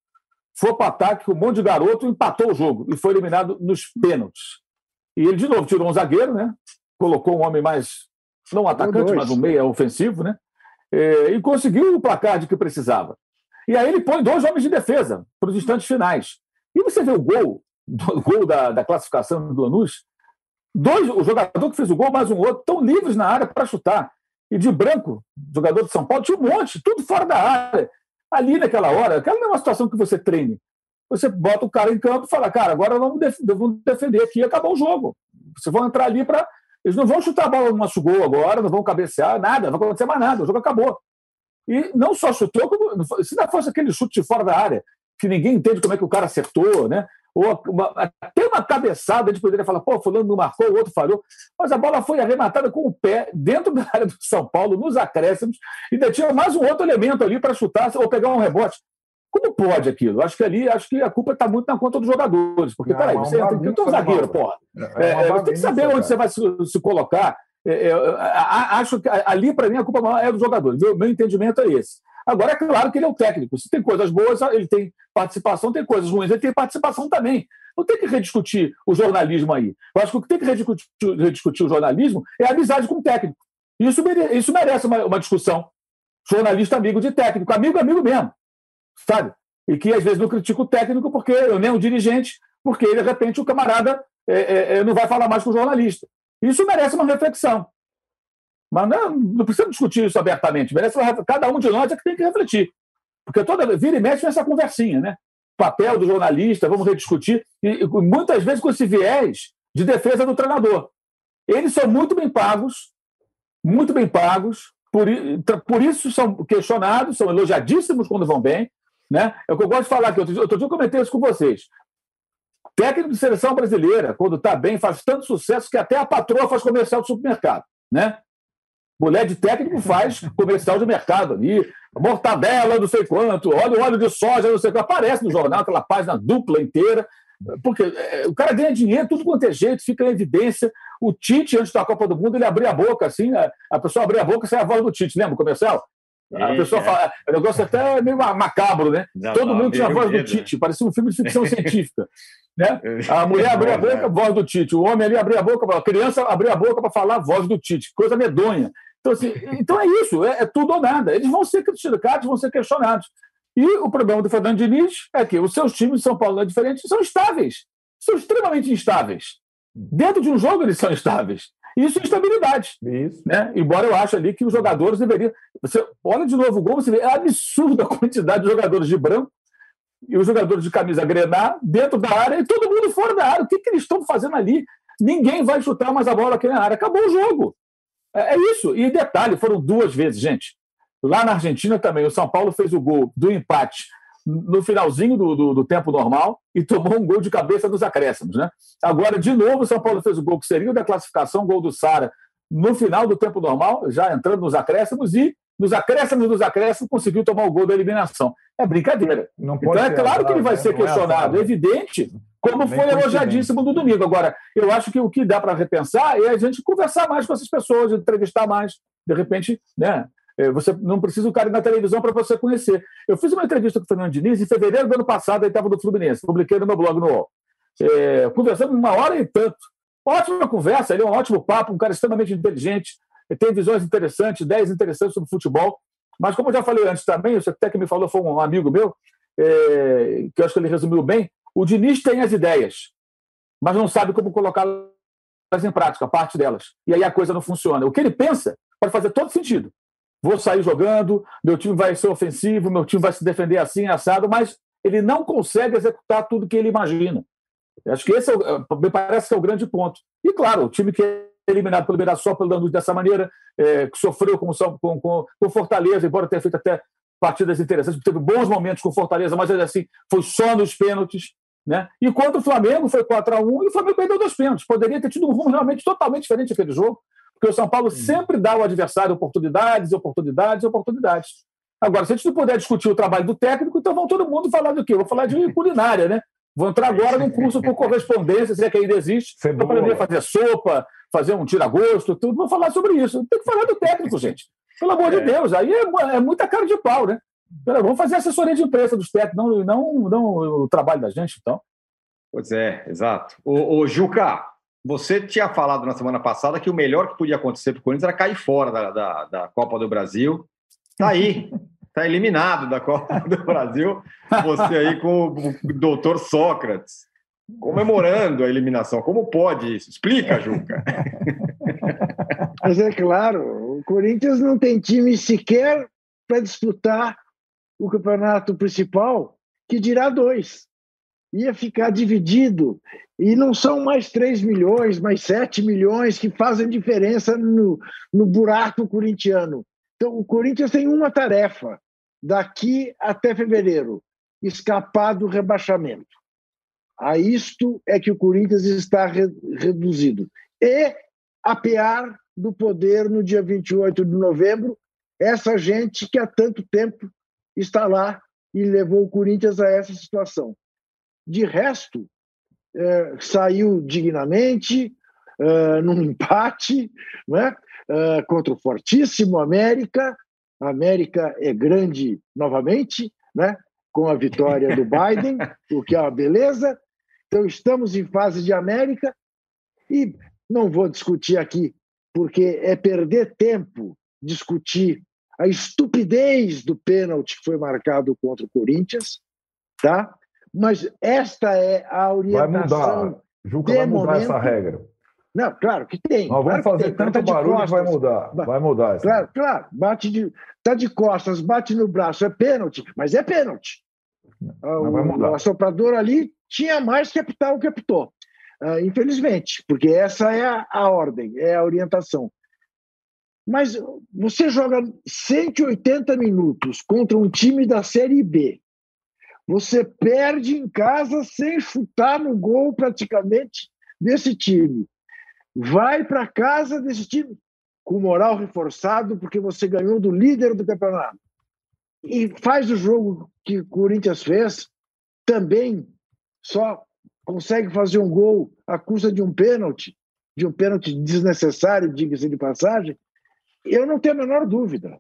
foi para o ataque com um monte de garoto, empatou o jogo e foi eliminado nos pênaltis. E ele, de novo, tirou um zagueiro, né? colocou um homem mais, não um atacante, mas um meia ofensivo, né? É, e conseguiu o placar de que precisava. E aí ele põe dois homens de defesa para os instantes finais. E você vê o gol, o gol da, da classificação do Lanús, Dois, o jogador que fez o gol, mais um outro, estão livres na área para chutar. E de branco, jogador de São Paulo, tinha um monte, tudo fora da área. Ali naquela hora, aquela não é uma situação que você treine. Você bota o cara em campo e fala, cara, agora vamos, def vamos defender aqui e acabar o jogo. Vocês vão entrar ali para. Eles não vão chutar a bola no nosso gol agora, não vão cabecear, nada, não vai acontecer mais nada, o jogo acabou. E não só chutou, como, se não fosse aquele chute de fora da área, que ninguém entende como é que o cara acertou, né? ou uma, até uma cabeçada, a gente poderia falar, pô, fulano não marcou, o outro falhou, mas a bola foi arrematada com o pé dentro da área do São Paulo, nos acréscimos, e ainda tinha mais um outro elemento ali para chutar ou pegar um rebote. Como pode aquilo? Acho que ali acho que a culpa está muito na conta dos jogadores. Porque, peraí, você entra aqui, tu é um zagueiro, porra. É, é, você tem que saber onde você vai se, se colocar. É, é acho que ali, para mim, a culpa maior é dos jogadores. Meu, meu entendimento é esse. Agora, é claro que ele é o técnico. Se tem coisas boas, ele tem participação, tem coisas ruins, ele tem participação também. Não tem que rediscutir o jornalismo aí. Eu acho que o que tem que rediscutir, rediscutir o jornalismo é a amizade com o técnico. Isso, mere, isso merece uma, uma discussão. Jornalista amigo de técnico, amigo amigo mesmo, sabe? E que às vezes não critica o técnico porque eu nem o dirigente, porque de repente o camarada é, é, é, não vai falar mais com o jornalista. Isso merece uma reflexão. Mas não, não precisa discutir isso abertamente. Merece, cada um de nós é que tem que refletir. Porque toda vira e mexe nessa conversinha, né? Papel do jornalista, vamos rediscutir, e, e muitas vezes com esse viés de defesa do treinador. Eles são muito bem pagos, muito bem pagos, por, por isso são questionados, são elogiadíssimos quando vão bem. Né? É o que eu gosto de falar aqui. Outro dia, outro dia eu comentei isso com vocês. Técnico de seleção brasileira, quando está bem, faz tanto sucesso que até a patroa faz comercial do supermercado. Né? Mulher de técnico faz comercial de mercado ali, mortadela, não sei quanto, óleo, óleo de soja, não sei quanto. Aparece no jornal aquela página dupla inteira. Porque é, o cara ganha dinheiro, tudo quanto é jeito, fica em evidência. O Tite, antes da Copa do Mundo, ele abria a boca assim, a, a pessoa abria a boca e sai a voz do Tite, lembra o comercial? A pessoa fala, o negócio até meio macabro, né? Já Todo mundo tinha a voz do Tite, parecia um filme de ficção científica. Né? A mulher abria a boca, voz do Tite. O homem ali abria a boca, a criança abria a boca para falar, voz do Tite. Coisa medonha. Então, assim, então é isso, é, é, tudo ou nada. Eles vão ser criticados, vão ser questionados. E o problema do Fernando Diniz é que os seus times de São Paulo é diferente, são estáveis. São extremamente instáveis. Dentro de um jogo, eles são estáveis. Isso é instabilidade. Isso. Né? Embora eu ache ali que os jogadores deveriam. Você olha de novo o gol, você vê é absurda a quantidade de jogadores de branco e os jogadores de camisa grenar dentro da área e todo mundo fora da área. O que, que eles estão fazendo ali? Ninguém vai chutar mais a bola aqui na área. Acabou o jogo. É, é isso. E detalhe, foram duas vezes, gente. Lá na Argentina também, o São Paulo fez o gol do empate no finalzinho do, do, do, tempo normal e tomou um gol de cabeça nos acréscimos. Né? Agora, de novo, o São Paulo fez o gol que seria o da classificação, gol do Sara, no final do tempo normal, já entrando nos acréscimos, e nos acréscimos dos acréscimos conseguiu tomar o gol da eliminação. É brincadeira. então é claro que ele vai ser é questionado, é evidente, como foi elogiadíssimo no domingo. Agora, eu acho que o que dá para repensar é a gente conversar mais com essas pessoas, entrevistar mais, de repente, né? É, você não precisa o cara ir na televisão para você conhecer. Eu fiz uma entrevista com o Fernando Diniz em fevereiro do ano passado, ele estava no Fluminense, publiquei no meu blog no UOL. É, conversando uma hora e tanto. Ótima conversa, ele é um ótimo papo, um cara extremamente inteligente, tem visões interessantes, ideias interessantes sobre futebol. Mas, como eu já falei antes também, você até que me falou, foi um amigo meu, é, que eu acho que ele resumiu bem, o Diniz tem as ideias, mas não sabe como colocá-las em prática, parte delas. E aí a coisa não funciona. O que ele pensa pode fazer todo sentido vou sair jogando, meu time vai ser ofensivo, meu time vai se defender assim, assado, mas ele não consegue executar tudo que ele imagina. Acho que esse é o, me parece que é o grande ponto. E claro, o time que é eliminado pelo Mirassol pelo Lanús dessa maneira, é, que sofreu com, com, com, com Fortaleza, embora tenha feito até partidas interessantes, teve bons momentos com Fortaleza, mas assim, foi só nos pênaltis. Né? Enquanto o Flamengo foi 4 a 1 e o Flamengo perdeu dois pênaltis. Poderia ter tido um rumo realmente totalmente diferente aquele jogo. Porque o São Paulo sempre dá ao adversário oportunidades, oportunidades, oportunidades. Agora, se a gente não puder discutir o trabalho do técnico, então vão todo mundo falar do quê? vou falar de culinária, né? Vou entrar agora num curso por correspondência, se é que ainda existe, para aprender a fazer sopa, fazer um tira-gosto, tudo. Vou falar sobre isso. Tem que falar do técnico, gente. Pelo amor é. de Deus, aí é, é, muita cara de pau, né? Vamos fazer assessoria de imprensa dos técnicos, não, não, não o trabalho da gente, então. Pois é, exato. Ô, ô Juca, você tinha falado na semana passada que o melhor que podia acontecer para o Corinthians era cair fora da, da, da Copa do Brasil. Está aí, está eliminado da Copa do Brasil. Você aí com o doutor Sócrates, comemorando a eliminação. Como pode isso? Explica, Juca. Mas é claro, o Corinthians não tem time sequer para disputar o campeonato principal, que dirá dois ia ficar dividido. E não são mais 3 milhões, mais 7 milhões que fazem diferença no, no buraco corintiano. Então, o Corinthians tem uma tarefa daqui até fevereiro: escapar do rebaixamento. A isto é que o Corinthians está re reduzido. E apear do poder no dia 28 de novembro, essa gente que há tanto tempo está lá e levou o Corinthians a essa situação. De resto, é, saiu dignamente, é, num empate, né? é, contra o fortíssimo América. A América é grande novamente, né? com a vitória do Biden, o que é uma beleza. Então, estamos em fase de América e não vou discutir aqui, porque é perder tempo discutir a estupidez do pênalti que foi marcado contra o Corinthians, tá? Mas esta é a orientação. Vai mudar. Juca vai mudar momento. essa regra. Não, claro que tem. Nós vamos claro fazer tanto barulho que vai mudar. Vai mudar. Claro, claro. Bate de, tá de costas, bate no braço, é pênalti, mas é pênalti. O, vai mudar. o assoprador ali tinha mais que apitar o que apitou. Uh, infelizmente, porque essa é a, a ordem, é a orientação. Mas você joga 180 minutos contra um time da Série B, você perde em casa sem chutar no gol praticamente desse time. Vai para casa desse time. com moral reforçado, porque você ganhou do líder do campeonato. E faz o jogo que o Corinthians fez, também só consegue fazer um gol à custa de um pênalti, de um pênalti desnecessário, diga-se de passagem, eu não tenho a menor dúvida.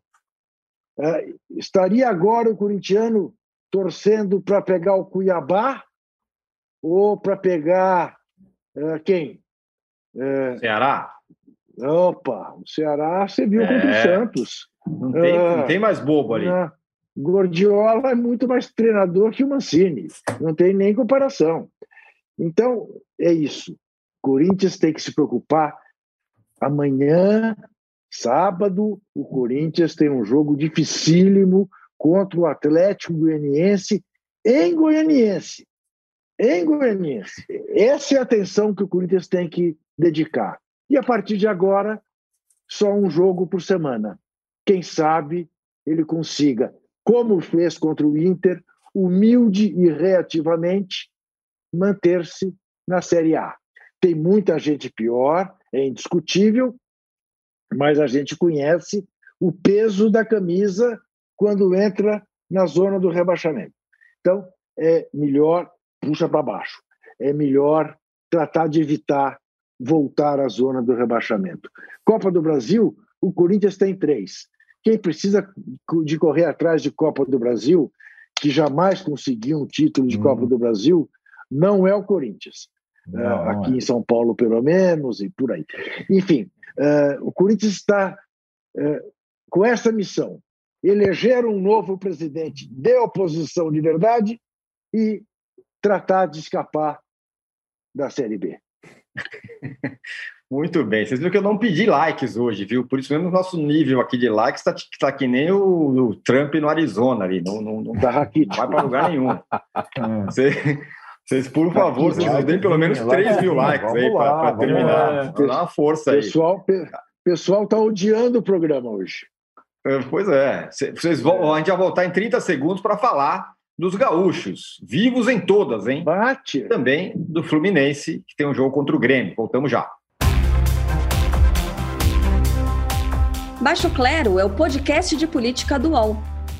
É, estaria agora o corintiano torcendo para pegar o Cuiabá ou para pegar é, quem? É, Ceará? Opa, o Ceará você viu contra o é. Santos. Não tem, não é. tem mais bobo ali. Gordiola é muito mais treinador que o Mancini. Não tem nem comparação. Então, é isso. Corinthians tem que se preocupar. Amanhã, sábado, o Corinthians tem um jogo dificílimo contra o Atlético Goianiense em Goianiense. Em Goianiense. Essa é a atenção que o Corinthians tem que dedicar. E a partir de agora, só um jogo por semana. Quem sabe ele consiga, como fez contra o Inter, humilde e reativamente, manter-se na Série A. Tem muita gente pior, é indiscutível, mas a gente conhece o peso da camisa quando entra na zona do rebaixamento. Então, é melhor puxa para baixo. É melhor tratar de evitar voltar à zona do rebaixamento. Copa do Brasil, o Corinthians tem três. Quem precisa de correr atrás de Copa do Brasil, que jamais conseguiu um título de hum. Copa do Brasil, não é o Corinthians. Não, uh, aqui é. em São Paulo, pelo menos, e por aí. Enfim, uh, o Corinthians está uh, com essa missão: eleger um novo presidente de oposição de verdade e tratar de escapar da Série B. Muito bem. Vocês viram que eu não pedi likes hoje, viu? Por isso mesmo o nosso nível aqui de likes está tá que nem o, o, Trump no Arizona ali. Não, não, não, não vai para lugar nenhum. Vocês, vocês, por favor, vocês nos deem pelo menos 3 mil likes aí para terminar. Dá uma força aí. Pessoal, pessoal está odiando o programa hoje. É, pois é. Vocês vão, a gente vai voltar em 30 segundos para falar dos gaúchos, vivos em todas, hein? Bate. Também do Fluminense, que tem um jogo contra o Grêmio. Voltamos já. Baixo Clero é o podcast de política do UOL.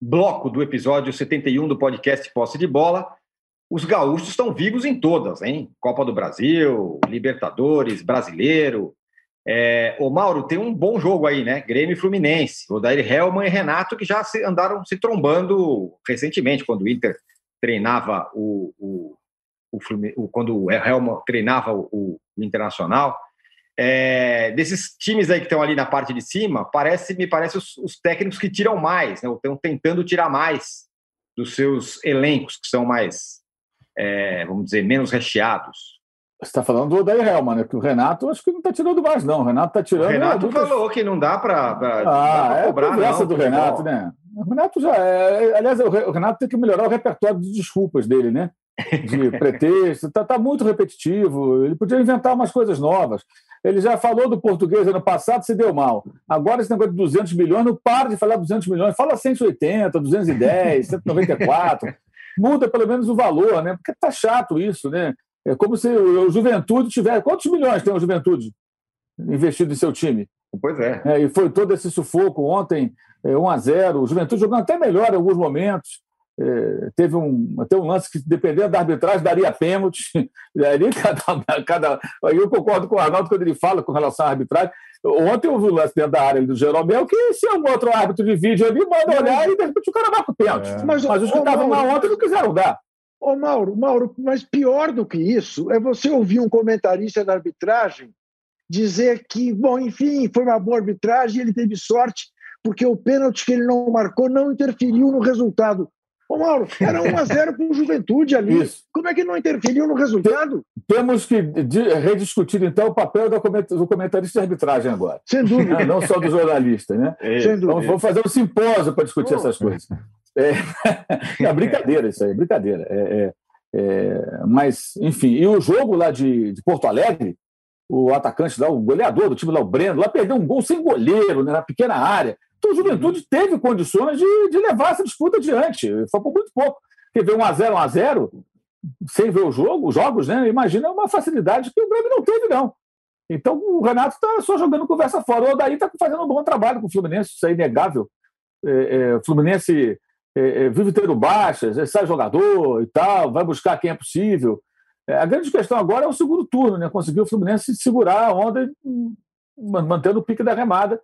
bloco do episódio 71 do podcast Posse de Bola. Os gaúchos estão vivos em todas, hein? Copa do Brasil, Libertadores, Brasileiro. É, o Mauro, tem um bom jogo aí, né? Grêmio e Fluminense. O Dair Helman e Renato que já se, andaram se trombando recentemente, quando o Inter treinava o, o o, o quando o Helma treinava o, o Internacional, é, desses times aí que estão ali na parte de cima, parece, me parece os, os técnicos que tiram mais, né, estão tentando tirar mais dos seus elencos, que são mais, é, vamos dizer, menos recheados. Você está falando do Odair Helman, né? Que o Renato acho que não está tirando mais, não. O Renato está tirando. O Renato é, falou que não dá para ah, é cobrar. É essa do Renato, né? O Renato já é. Aliás, o Renato tem que melhorar o repertório de desculpas dele, né? de pretexto, está tá muito repetitivo. Ele podia inventar umas coisas novas. Ele já falou do português ano passado, se deu mal. Agora, esse negócio de 200 milhões, não para de falar 200 milhões, fala 180, 210, 194. Muda pelo menos o valor, né? Porque tá chato isso, né? É como se o Juventude tivesse. Quantos milhões tem o Juventude investido em seu time? Pois é. é e foi todo esse sufoco ontem, é, 1 a 0 O Juventude jogando até melhor em alguns momentos. É, teve um, até um lance que, dependendo da arbitragem, daria pênalti. Ali, cada, cada, eu concordo com o Arnaldo quando ele fala com relação à arbitragem. Ontem houve um lance dentro da área do Jeromel que, se algum outro árbitro de vídeo ali, manda olhar e de repente o cara marca o pênalti. É. Mas, mas, os que estavam lá ontem não quiseram dar. Ô, Mauro, Mauro, mas pior do que isso é você ouvir um comentarista da arbitragem dizer que, bom, enfim, foi uma boa arbitragem, ele teve sorte, porque o pênalti que ele não marcou não interferiu no resultado. Ô, Mauro, era 1x0 com o Juventude ali. Isso. Como é que não interferiu no resultado? Temos que rediscutir, então, o papel do comentarista de arbitragem agora. Sem dúvida. Não só do jornalista, né? É. Sem dúvida. vamos fazer um simpósio para discutir essas coisas. É, é brincadeira isso aí, brincadeira. É, é, é, mas, enfim, e o jogo lá de, de, Porto Alegre, o atacante lá, o goleador do time lá, o Breno, lá perdeu um gol sem goleiro, né, na pequena área. Então, o Juventude teve condições de, de levar essa disputa adiante. Foi por muito pouco. Porque ver 1x0, 1x0, sem ver o jogo, os jogos, né? Imagina uma facilidade que o Grêmio não teve, não. Então, o Renato está só jogando conversa fora. O Odaí está fazendo um bom trabalho com o Fluminense, isso é inegável. É, é, o Fluminense é, é, vive tendo baixas, é, sai jogador e tal, vai buscar quem é possível. É, a grande questão agora é o segundo turno, né? Conseguir o Fluminense segurar a onda, mantendo o pique da remada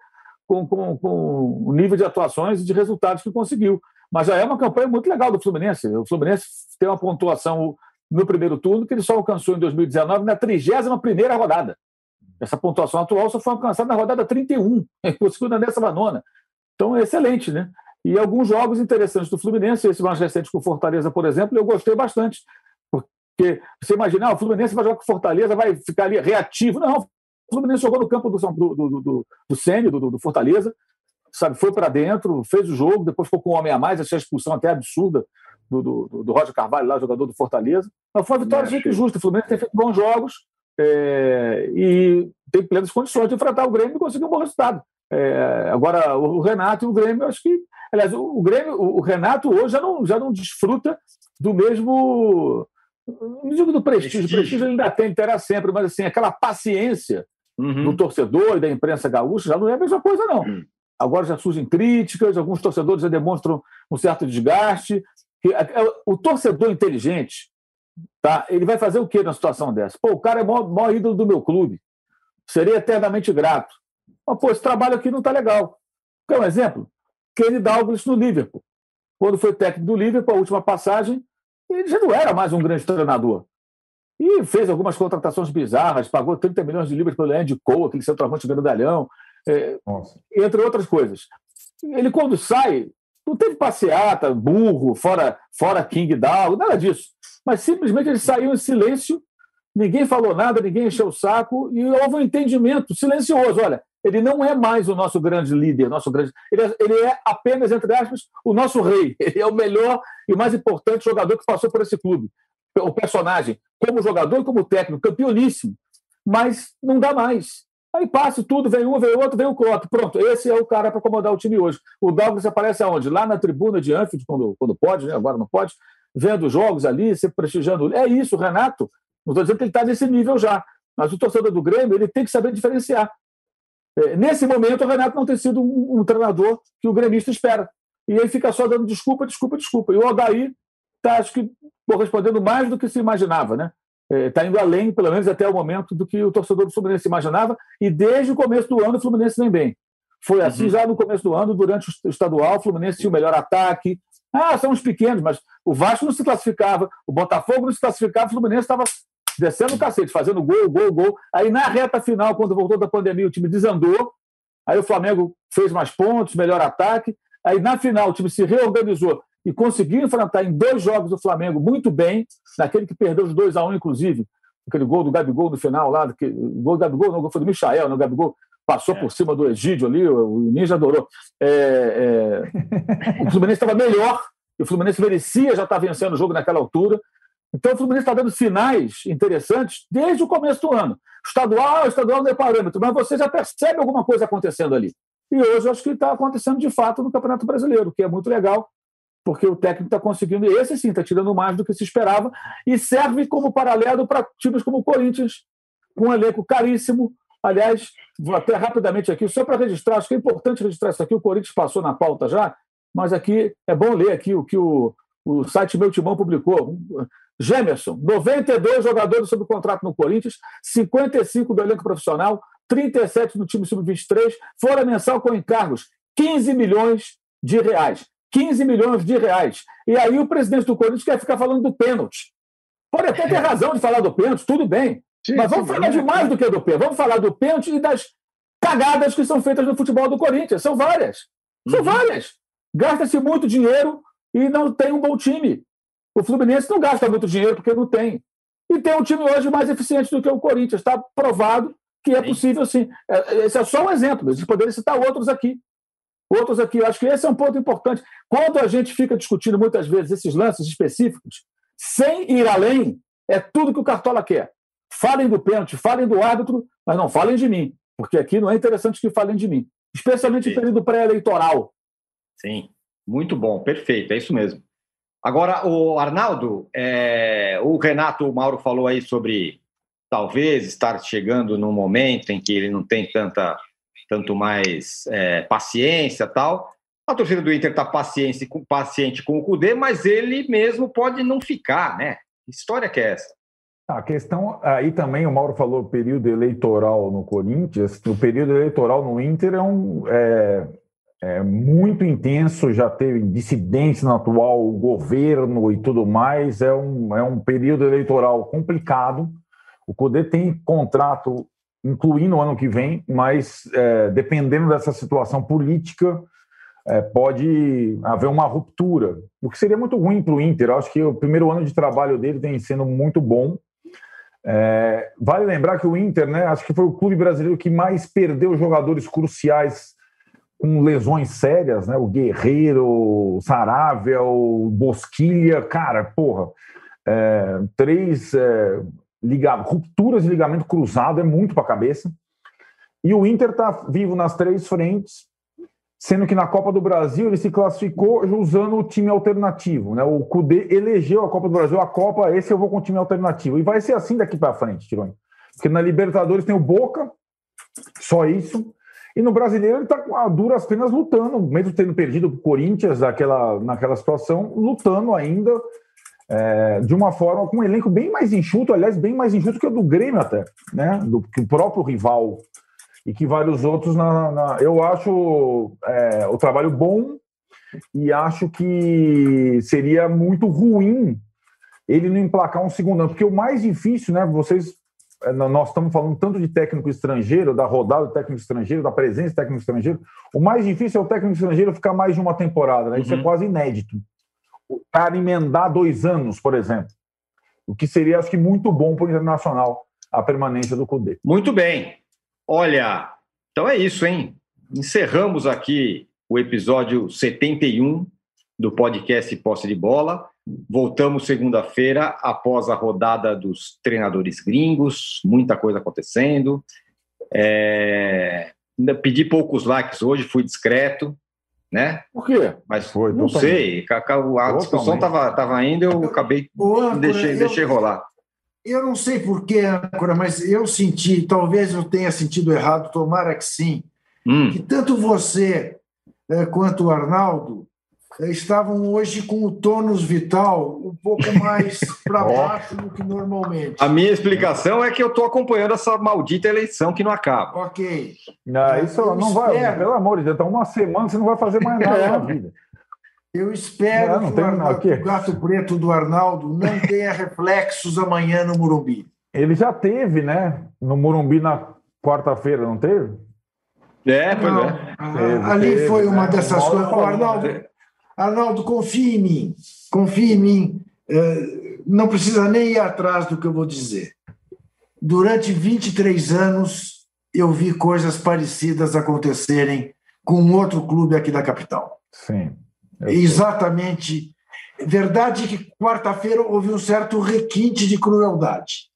com, com, com o nível de atuações e de resultados que conseguiu. Mas já é uma campanha muito legal do Fluminense. O Fluminense tem uma pontuação no primeiro turno que ele só alcançou em 2019 na 31 rodada. Essa pontuação atual só foi alcançada na rodada 31, conseguiu na 19. Então é excelente, né? E alguns jogos interessantes do Fluminense, esse mais recente com Fortaleza, por exemplo, eu gostei bastante. Porque você imagina, ah, o Fluminense vai jogar com Fortaleza, vai ficar ali reativo. Não, o Fluminense jogou no campo do, do, do, do, do Sênio, do, do Fortaleza, sabe, foi para dentro, fez o jogo, depois ficou com um homem a mais, achei a expulsão até absurda do, do, do Roger Carvalho, lá, jogador do Fortaleza. Mas foi uma vitória gente justa. O Fluminense tem feito bons jogos é, e tem plenas condições de enfrentar o Grêmio e conseguir um bom resultado. É, agora, o Renato e o Grêmio, acho que. Aliás, o, Grêmio, o, Renato hoje já não, já não desfruta do mesmo. Não digo do prestígio, o prestígio ainda tem, terá sempre, mas assim, aquela paciência uhum. do torcedor e da imprensa gaúcha já não é a mesma coisa, não. Uhum. Agora já surgem críticas, alguns torcedores já demonstram um certo desgaste. O torcedor inteligente, tá? ele vai fazer o que na situação dessa? Pô, o cara é o maior, maior ídolo do meu clube. Seria eternamente grato. Mas, pô, esse trabalho aqui não está legal. Quer um exemplo? Kenny Dalglish no Liverpool. Quando foi técnico do Liverpool, a última passagem, ele já não era mais um grande treinador. E fez algumas contratações bizarras, pagou 30 milhões de libras pelo Andy Cole, aquele centroavante grandalhão, é, entre outras coisas. Ele, quando sai, não teve passeata, burro, fora, fora King Dalglish, nada disso. Mas simplesmente ele saiu em silêncio, ninguém falou nada, ninguém encheu o saco, e houve um entendimento silencioso. Olha, ele não é mais o nosso grande líder, nosso grande. Ele é, ele é, apenas, entre aspas, o nosso rei. Ele é o melhor e mais importante jogador que passou por esse clube. O personagem, como jogador e como técnico, campeoníssimo. Mas não dá mais. Aí passa tudo, vem um, vem outro, vem o Klopp. Pronto, esse é o cara para comandar o time hoje. O Douglas aparece aonde? Lá na tribuna de Anfield, quando, quando pode, né? agora não pode, vendo jogos ali, sempre prestigiando. É isso, o Renato. Não estou dizendo que ele está nesse nível já. Mas o torcedor do Grêmio ele tem que saber diferenciar. É, nesse momento, o Renato não tem sido um, um, treinador que o gremista espera. E ele fica só dando desculpa, desculpa, desculpa. E o Odaí está, acho que, correspondendo mais do que se imaginava. Né? Está é, indo além, pelo menos até o momento, do que o torcedor do Fluminense imaginava. E desde o começo do ano, o Fluminense vem bem. Foi assim uhum. já no começo do ano, durante o estadual, o Fluminense tinha o melhor ataque. Ah, são os pequenos, mas o Vasco não se classificava, o Botafogo não se classificava, o Fluminense estava descendo o cacete, fazendo gol, gol, gol. Aí na reta final, quando voltou da pandemia, o time desandou. Aí o Flamengo fez mais pontos, melhor ataque. Aí na final o time se reorganizou e conseguiu enfrentar em dois jogos o Flamengo muito bem, naquele que perdeu os 2 a 1 um, inclusive, aquele gol do Gabigol no final lá, que, o gol do Gabigol, não, foi do Michael, né? o Gabigol passou é. por cima do Egídio ali, o, o Ninja adorou. É, é... o Fluminense estava melhor, e o Fluminense merecia já estar vencendo o jogo naquela altura, então o Fluminense está dando sinais interessantes desde o começo do ano. Estadual, estadual não é parâmetro, mas você já percebe alguma coisa acontecendo ali. E hoje eu acho que está acontecendo de fato no Campeonato Brasileiro, que é muito legal, porque o técnico está conseguindo, esse sim, está tirando mais do que se esperava, e serve como paralelo para times como o Corinthians, com um elenco caríssimo. Aliás, vou até rapidamente aqui, só para registrar, acho que é importante registrar isso aqui, o Corinthians passou na pauta já, mas aqui é bom ler aqui o que o, o site Meu Timão publicou. Gemerson, 92 jogadores sob contrato no Corinthians, 55 do elenco profissional, 37 do time sub-23, fora mensal com encargos, 15 milhões de reais. 15 milhões de reais. E aí o presidente do Corinthians quer ficar falando do pênalti. Pode até ter razão de falar do pênalti, tudo bem. Sim, mas vamos sim, falar de mais do que do pênalti. Vamos falar do pênalti e das cagadas que são feitas no futebol do Corinthians. São várias. São uhum. várias. Gasta-se muito dinheiro e não tem um bom time. O Fluminense não gasta muito dinheiro porque não tem. E tem um time hoje mais eficiente do que o Corinthians. Está provado que é possível sim. É, esse é só um exemplo. Eles poderiam citar outros aqui. Outros aqui. Eu acho que esse é um ponto importante. Quando a gente fica discutindo muitas vezes esses lances específicos, sem ir além, é tudo que o Cartola quer. Falem do pênalti, falem do árbitro, mas não falem de mim. Porque aqui não é interessante que falem de mim. Especialmente em período pré-eleitoral. Sim, muito bom, perfeito, é isso mesmo. Agora, o Arnaldo, é, o Renato o Mauro falou aí sobre talvez estar chegando num momento em que ele não tem tanta, tanto mais é, paciência tal. A torcida do Inter está paciente, paciente com o Cudê, mas ele mesmo pode não ficar, né? Que história que é essa? A questão aí também, o Mauro falou período eleitoral no Corinthians, o período eleitoral no Inter é, um, é, é muito intenso, já teve dissidentes no atual governo e tudo mais, é um, é um período eleitoral complicado. O Cudê tem contrato incluindo o ano que vem, mas é, dependendo dessa situação política, é, pode haver uma ruptura, o que seria muito ruim para o Inter. Eu acho que o primeiro ano de trabalho dele tem sendo muito bom. É, vale lembrar que o Inter, né, acho que foi o clube brasileiro que mais perdeu jogadores cruciais com lesões sérias, né? O Guerreiro, o o Bosquilha, cara, porra, é, três é, liga, rupturas de ligamento cruzado é muito para a cabeça. E o Inter está vivo nas três frentes, sendo que na Copa do Brasil ele se classificou usando o time alternativo. Né? O Cudê elegeu a Copa do Brasil, a Copa, esse eu vou com o time alternativo. E vai ser assim daqui para frente, Tironi. Porque na Libertadores tem o Boca, só isso. E no brasileiro ele está a duras penas lutando, mesmo tendo perdido o Corinthians naquela, naquela situação, lutando ainda é, de uma forma com um elenco bem mais enxuto, aliás, bem mais enxuto que o do Grêmio até, né? Do que o próprio rival e que vários outros na, na eu acho é, o trabalho bom e acho que seria muito ruim ele não emplacar um segundo ano, porque o mais difícil, né? Vocês é, nós estamos falando tanto de técnico estrangeiro, da rodada do técnico estrangeiro, da presença do técnico estrangeiro. O mais difícil é o técnico estrangeiro ficar mais de uma temporada, né? Isso é uhum. é quase inédito o cara emendar dois anos, por exemplo. O que seria, acho que, muito bom para o Internacional, a permanência do CUDE. Muito bem. Olha, então é isso, hein? Encerramos aqui o episódio 71 do podcast Posse de Bola. Voltamos segunda-feira após a rodada dos treinadores gringos, muita coisa acontecendo. É... Pedi poucos likes hoje, fui discreto né? Por quê? Mas foi, não sei. A, discussão estava tava indo, eu acabei Ô, deixei, eu, deixei rolar. Eu não sei porquê, Âncora, mas eu senti, talvez eu tenha sentido errado, tomara que sim, hum. que tanto você eh, quanto o Arnaldo estavam hoje com o tônus vital um pouco mais para baixo do que normalmente. A minha explicação é que eu estou acompanhando essa maldita eleição que não acaba. Ok. Não, isso eu não espero. vai, pelo amor de Deus, está uma semana você não vai fazer mais nada na vida. Eu espero não, não que, o, Arnaldo, que o gato preto do Arnaldo não tenha reflexos amanhã no Morumbi. Ele já teve, né? No Morumbi na quarta-feira, não teve? É, foi, né? ali teve, foi uma né? dessas coisas. O Arnaldo, Arnaldo, confie em mim, confie em mim. É, não precisa nem ir atrás do que eu vou dizer. Durante 23 anos, eu vi coisas parecidas acontecerem com outro clube aqui da capital. Sim. Exatamente. Verdade que quarta-feira houve um certo requinte de crueldade.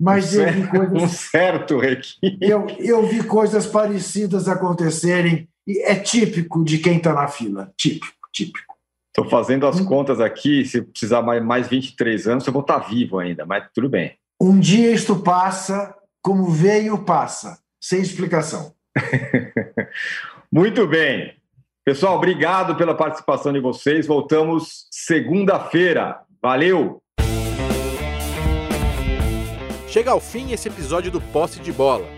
Mas um eu vi coisas. Um certo requinte. Eu, eu vi coisas parecidas acontecerem, e é típico de quem está na fila típico típico. Estou fazendo as um, contas aqui, se precisar mais, mais 23 anos, eu vou estar vivo ainda, mas tudo bem. Um dia isto passa, como veio, passa, sem explicação. Muito bem. Pessoal, obrigado pela participação de vocês. Voltamos segunda-feira. Valeu! Chega ao fim esse episódio do Posse de Bola.